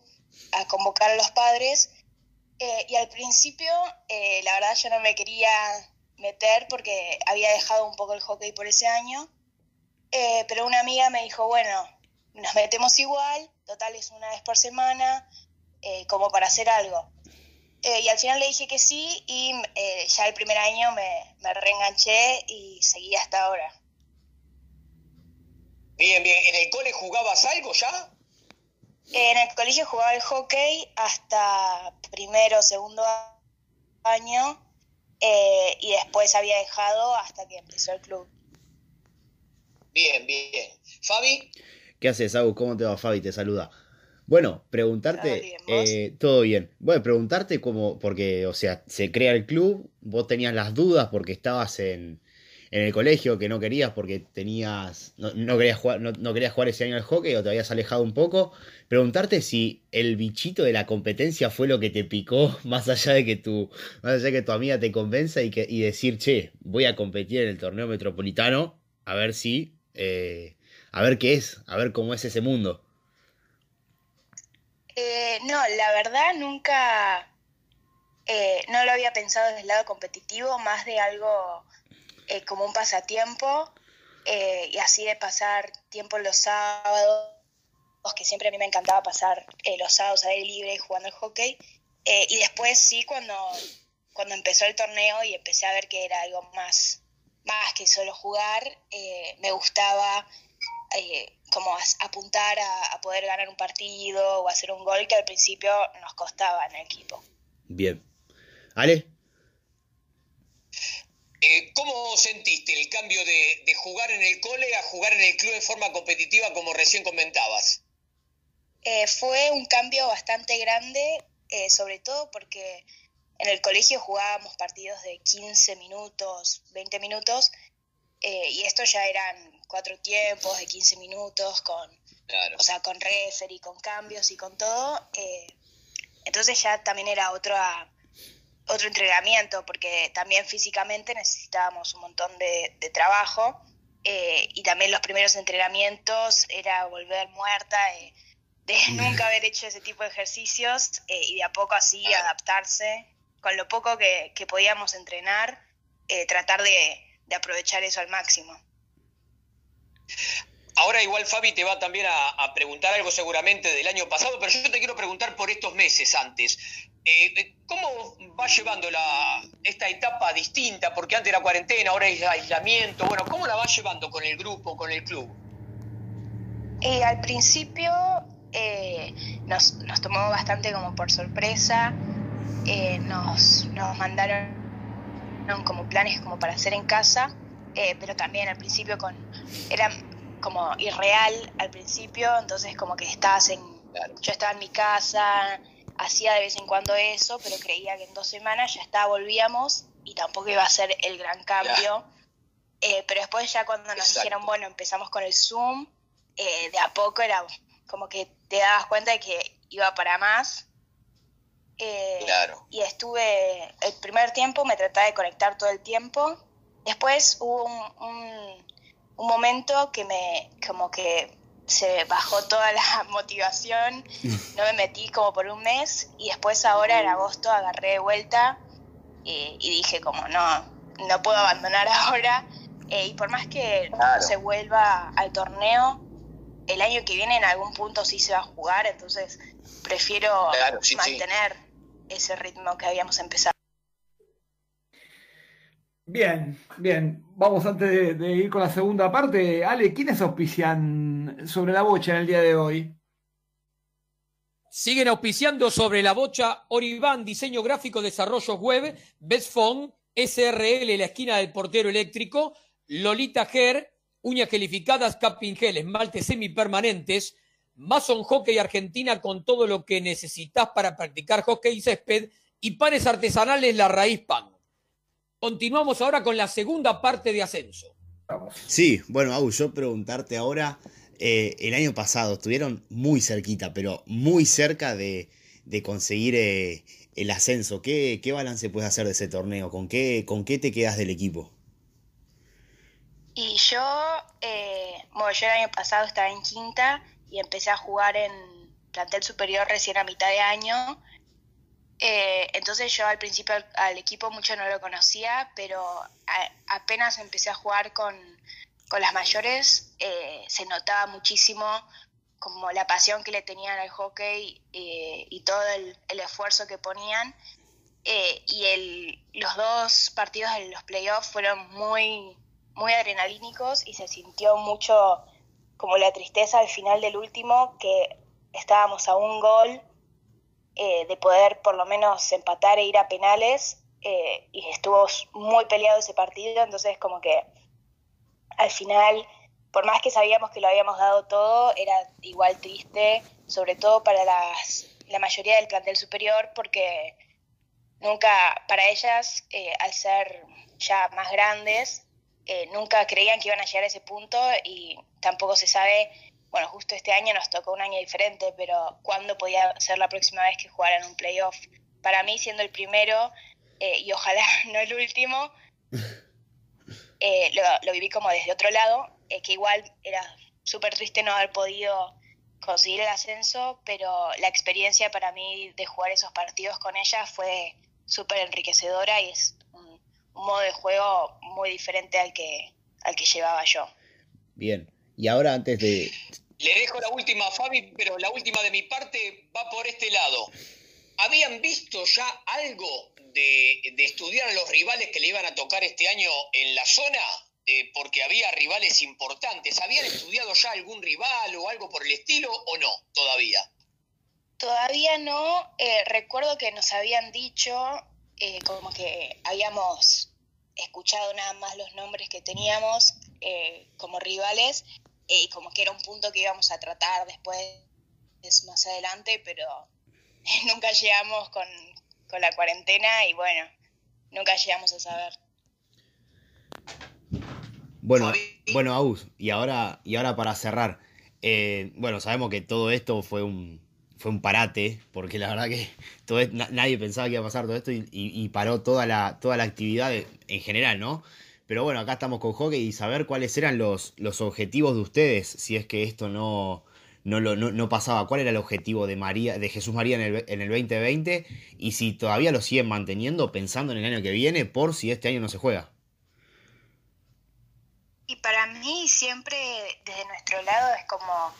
a convocar a los padres. Eh, y al principio, eh, la verdad, yo no me quería meter porque había dejado un poco el hockey por ese año. Eh, pero una amiga me dijo, bueno, nos metemos igual, total es una vez por semana, como para hacer algo. Y al final le dije que sí y ya el primer año me, me reenganché y seguí hasta ahora. Bien, bien. ¿En el cole jugabas algo ya? En el colegio jugaba el hockey hasta primero segundo año eh, y después había dejado hasta que empezó el club. Bien, bien. Fabi, ¿Qué haces, Agus? ¿Cómo te va, Fabi? Te saluda. Bueno, preguntarte, eh, todo bien. Bueno, preguntarte cómo, porque, o sea, se crea el club, vos tenías las dudas porque estabas en, en el colegio, que no querías porque tenías, no, no querías jugar, no, no querías jugar ese año al hockey o te habías alejado un poco. Preguntarte si el bichito de la competencia fue lo que te picó, (laughs) más allá de que tu, más allá de que tu amiga te convenza y, que, y decir, che, voy a competir en el torneo metropolitano, a ver si, eh, a ver qué es, a ver cómo es ese mundo. Eh, no, la verdad nunca, eh, no lo había pensado desde el lado competitivo, más de algo eh, como un pasatiempo eh, y así de pasar tiempo los sábados, que siempre a mí me encantaba pasar eh, los sábados a aire libre jugando al hockey. Eh, y después sí, cuando, cuando empezó el torneo y empecé a ver que era algo más, más que solo jugar, eh, me gustaba eh, como apuntar a, a poder ganar un partido o hacer un gol que al principio nos costaba en el equipo. Bien. ¿Ale? eh, ¿cómo sentiste el cambio de, de jugar en el cole a jugar en el club de forma competitiva como recién comentabas? Eh, fue un cambio bastante grande, eh, sobre todo porque en el colegio jugábamos partidos de 15 minutos, 20 minutos, eh, y estos ya eran cuatro tiempos de 15 minutos, con, Claro. o sea, con referee, con cambios y con todo. eh, entonces ya también era otro, a- otro entrenamiento, porque también físicamente necesitábamos un montón de, de trabajo. y también los primeros entrenamientos era volver muerta de (laughs) nunca haber hecho ese tipo de ejercicios eh, y de a poco así adaptarse con lo poco que, que podíamos entrenar, eh, tratar de, de aprovechar eso al máximo. Ahora igual Fabi te va también a, a preguntar algo seguramente del año pasado, pero yo te quiero preguntar por estos meses antes. Eh, ¿Cómo va llevando la, esta etapa distinta? Porque antes era cuarentena, ahora es aislamiento. Bueno, ¿cómo la va llevando con el grupo, con el club? Y al principio eh, nos, nos tomó bastante como por sorpresa, eh, nos, nos mandaron como planes como para hacer en casa, eh, pero también al principio con era como irreal al principio, entonces como que estabas en, yo estaba en mi casa, hacía de vez en cuando eso, pero creía que en dos semanas ya está, volvíamos y tampoco iba a ser el gran cambio. Eh, pero después ya cuando nos dijeron, bueno, empezamos con el Zoom, eh, de a poco era como que te dabas cuenta de que iba para más. Eh, Claro. Y estuve, el primer tiempo me trataba de conectar todo el tiempo. Después hubo un, un, un momento que me, como que se bajó toda la (laughs) motivación, (laughs) no me metí como por un mes y después ahora en agosto agarré de vuelta y, y dije como no, no puedo abandonar (laughs) ahora Eh, y por más que no se vuelva al torneo, el año que viene en algún punto sí se va a jugar, entonces prefiero Claro, sí, sí. mantener ese ritmo que habíamos empezado. Bien, bien. Vamos antes de, de ir con la segunda parte. Ale, ¿quiénes auspician sobre la bocha en el día de hoy? Siguen auspiciando sobre la bocha Oribán, diseño gráfico, desarrollos web, Best Phone, SRL, la esquina del portero eléctrico, Lolita Hair, uñas gelificadas, capping gel, esmaltes semipermanentes, Mason Hockey Argentina con todo lo que necesitas para practicar hockey y césped y panes artesanales La Raíz Pan. Continuamos ahora con la segunda parte de Ascenso. Sí, bueno, Agus, yo preguntarte ahora, eh, el año pasado estuvieron muy cerquita, pero muy cerca de, de conseguir eh, el ascenso. ¿Qué, ¿Qué balance puedes hacer de ese torneo? ¿Con qué, ¿Con qué te quedas del equipo? Y yo, eh, bueno, yo el año pasado estaba en quinta y empecé a jugar en plantel superior recién a mitad de año. Eh, entonces yo al principio al, equipo mucho no lo conocía, pero a- apenas empecé a jugar con, con las mayores, eh, se notaba muchísimo como la pasión que le tenían al hockey eh, y todo el, el esfuerzo que ponían. Eh, y el, los dos partidos de los playoffs fueron muy, muy adrenalínicos y se sintió mucho como la tristeza al final del último, que estábamos a un gol eh, de poder por lo menos empatar e ir a penales eh, y estuvo muy peleado ese partido, entonces como que al final, por más que sabíamos que lo habíamos dado todo, era igual triste, sobre todo para las, la mayoría del plantel superior, porque nunca, para ellas, eh, al ser ya más grandes, eh, nunca creían que iban a llegar a ese punto y tampoco se sabe, bueno, justo este año nos tocó un año diferente, pero cuándo podía ser la próxima vez que jugaran un playoff. Para mí, siendo el primero, eh, y ojalá (laughs) no el último, (laughs) eh, lo, lo viví como desde otro lado, que igual era súper triste no haber podido conseguir el ascenso, pero la experiencia para mí de jugar esos partidos con ella fue súper enriquecedora y es modo de juego muy diferente al que, al que llevaba yo. Bien. Y ahora antes de... Le dejo la última, Fabi, pero la última de mi parte va por este lado. ¿Habían visto ya algo de, de estudiar a los rivales que le iban a tocar este año en la zona? Eh, porque había rivales importantes. ¿Habían estudiado ya algún rival o algo por el estilo o no todavía? Todavía no, eh, recuerdo que nos habían dicho eh, como que habíamos escuchado nada más los nombres que teníamos eh, como rivales eh, y como que era un punto que íbamos a tratar después más adelante, pero (laughs) nunca llegamos con, con la cuarentena y bueno, nunca llegamos a saber. Bueno, bueno, Agus, y ahora, y ahora para cerrar, eh, bueno, sabemos que todo esto fue un, fue un parate, porque la verdad que (laughs) todo nadie pensaba que iba a pasar todo esto y, paró toda la, toda la actividad en general, ¿no? Pero bueno, acá estamos con hockey y saber cuáles eran los, los objetivos de ustedes, si es que esto no, no, lo, no, no pasaba. ¿Cuál era el objetivo de María, de Jesús María en el, en el 2020? Y si todavía lo siguen manteniendo pensando en el año que viene, por si este año no se juega. Y para mí siempre desde nuestro lado es como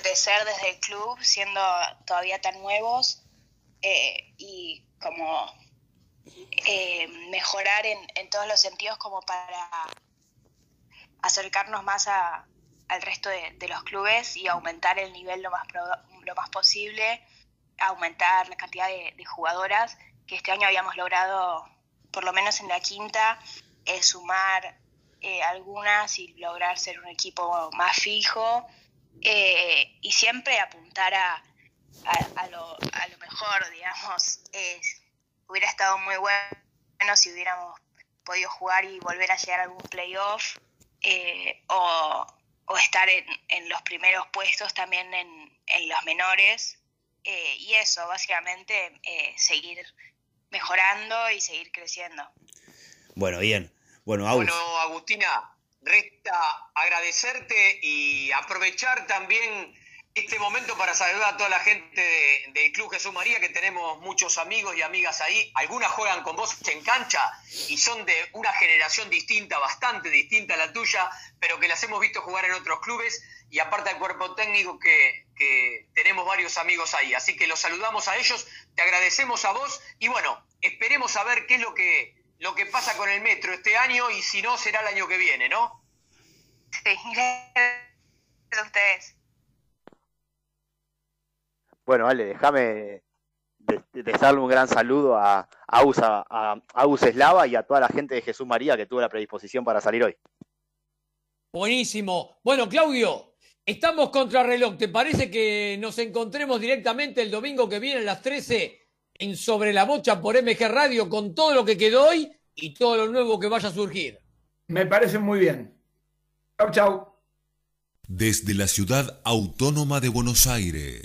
crecer desde el club siendo todavía tan nuevos eh, y como eh, mejorar en, en todos los sentidos como para acercarnos más a, al resto de, los clubes y aumentar el nivel lo más, lo más posible, aumentar la cantidad de, jugadoras que este año habíamos logrado, por lo menos en la quinta, eh, sumar eh, algunas y lograr ser un equipo más fijo eh, y siempre apuntar a, a, lo, a lo mejor, digamos. hubiera estado muy bueno si hubiéramos podido jugar y volver a llegar a algún playoff o, o estar en, en los primeros puestos también en, en los menores. Eh, y eso, básicamente, eh, seguir mejorando y seguir creciendo. Bueno, bien. Bueno, bueno, Agustina, resta agradecerte y aprovechar también este momento para saludar a toda la gente del Club Jesús María, que tenemos muchos amigos y amigas ahí. Algunas juegan con vos en cancha y son de una generación distinta, bastante distinta a la tuya, pero que las hemos visto jugar en otros clubes y aparte del cuerpo técnico que, tenemos varios amigos ahí. Así que los saludamos a ellos, te agradecemos a vos y bueno, esperemos a ver qué es lo que, lo que pasa con el metro este año y si no será el año que viene, ¿no? Sí, (laughs) gracias a ustedes. Bueno, Ale, déjame desearle un gran saludo a, a, USA, a, Eslava y a toda la gente de Jesús María que tuvo la predisposición para salir hoy. Buenísimo. Bueno, Claudio, estamos contra reloj. ¿Te parece que nos encontremos directamente el domingo que viene a las 13 en Sobre la Bocha por MG Radio con todo lo que quedó hoy y todo lo nuevo que vaya a surgir? Me parece muy bien. Chau, chau. Desde la ciudad autónoma de Buenos Aires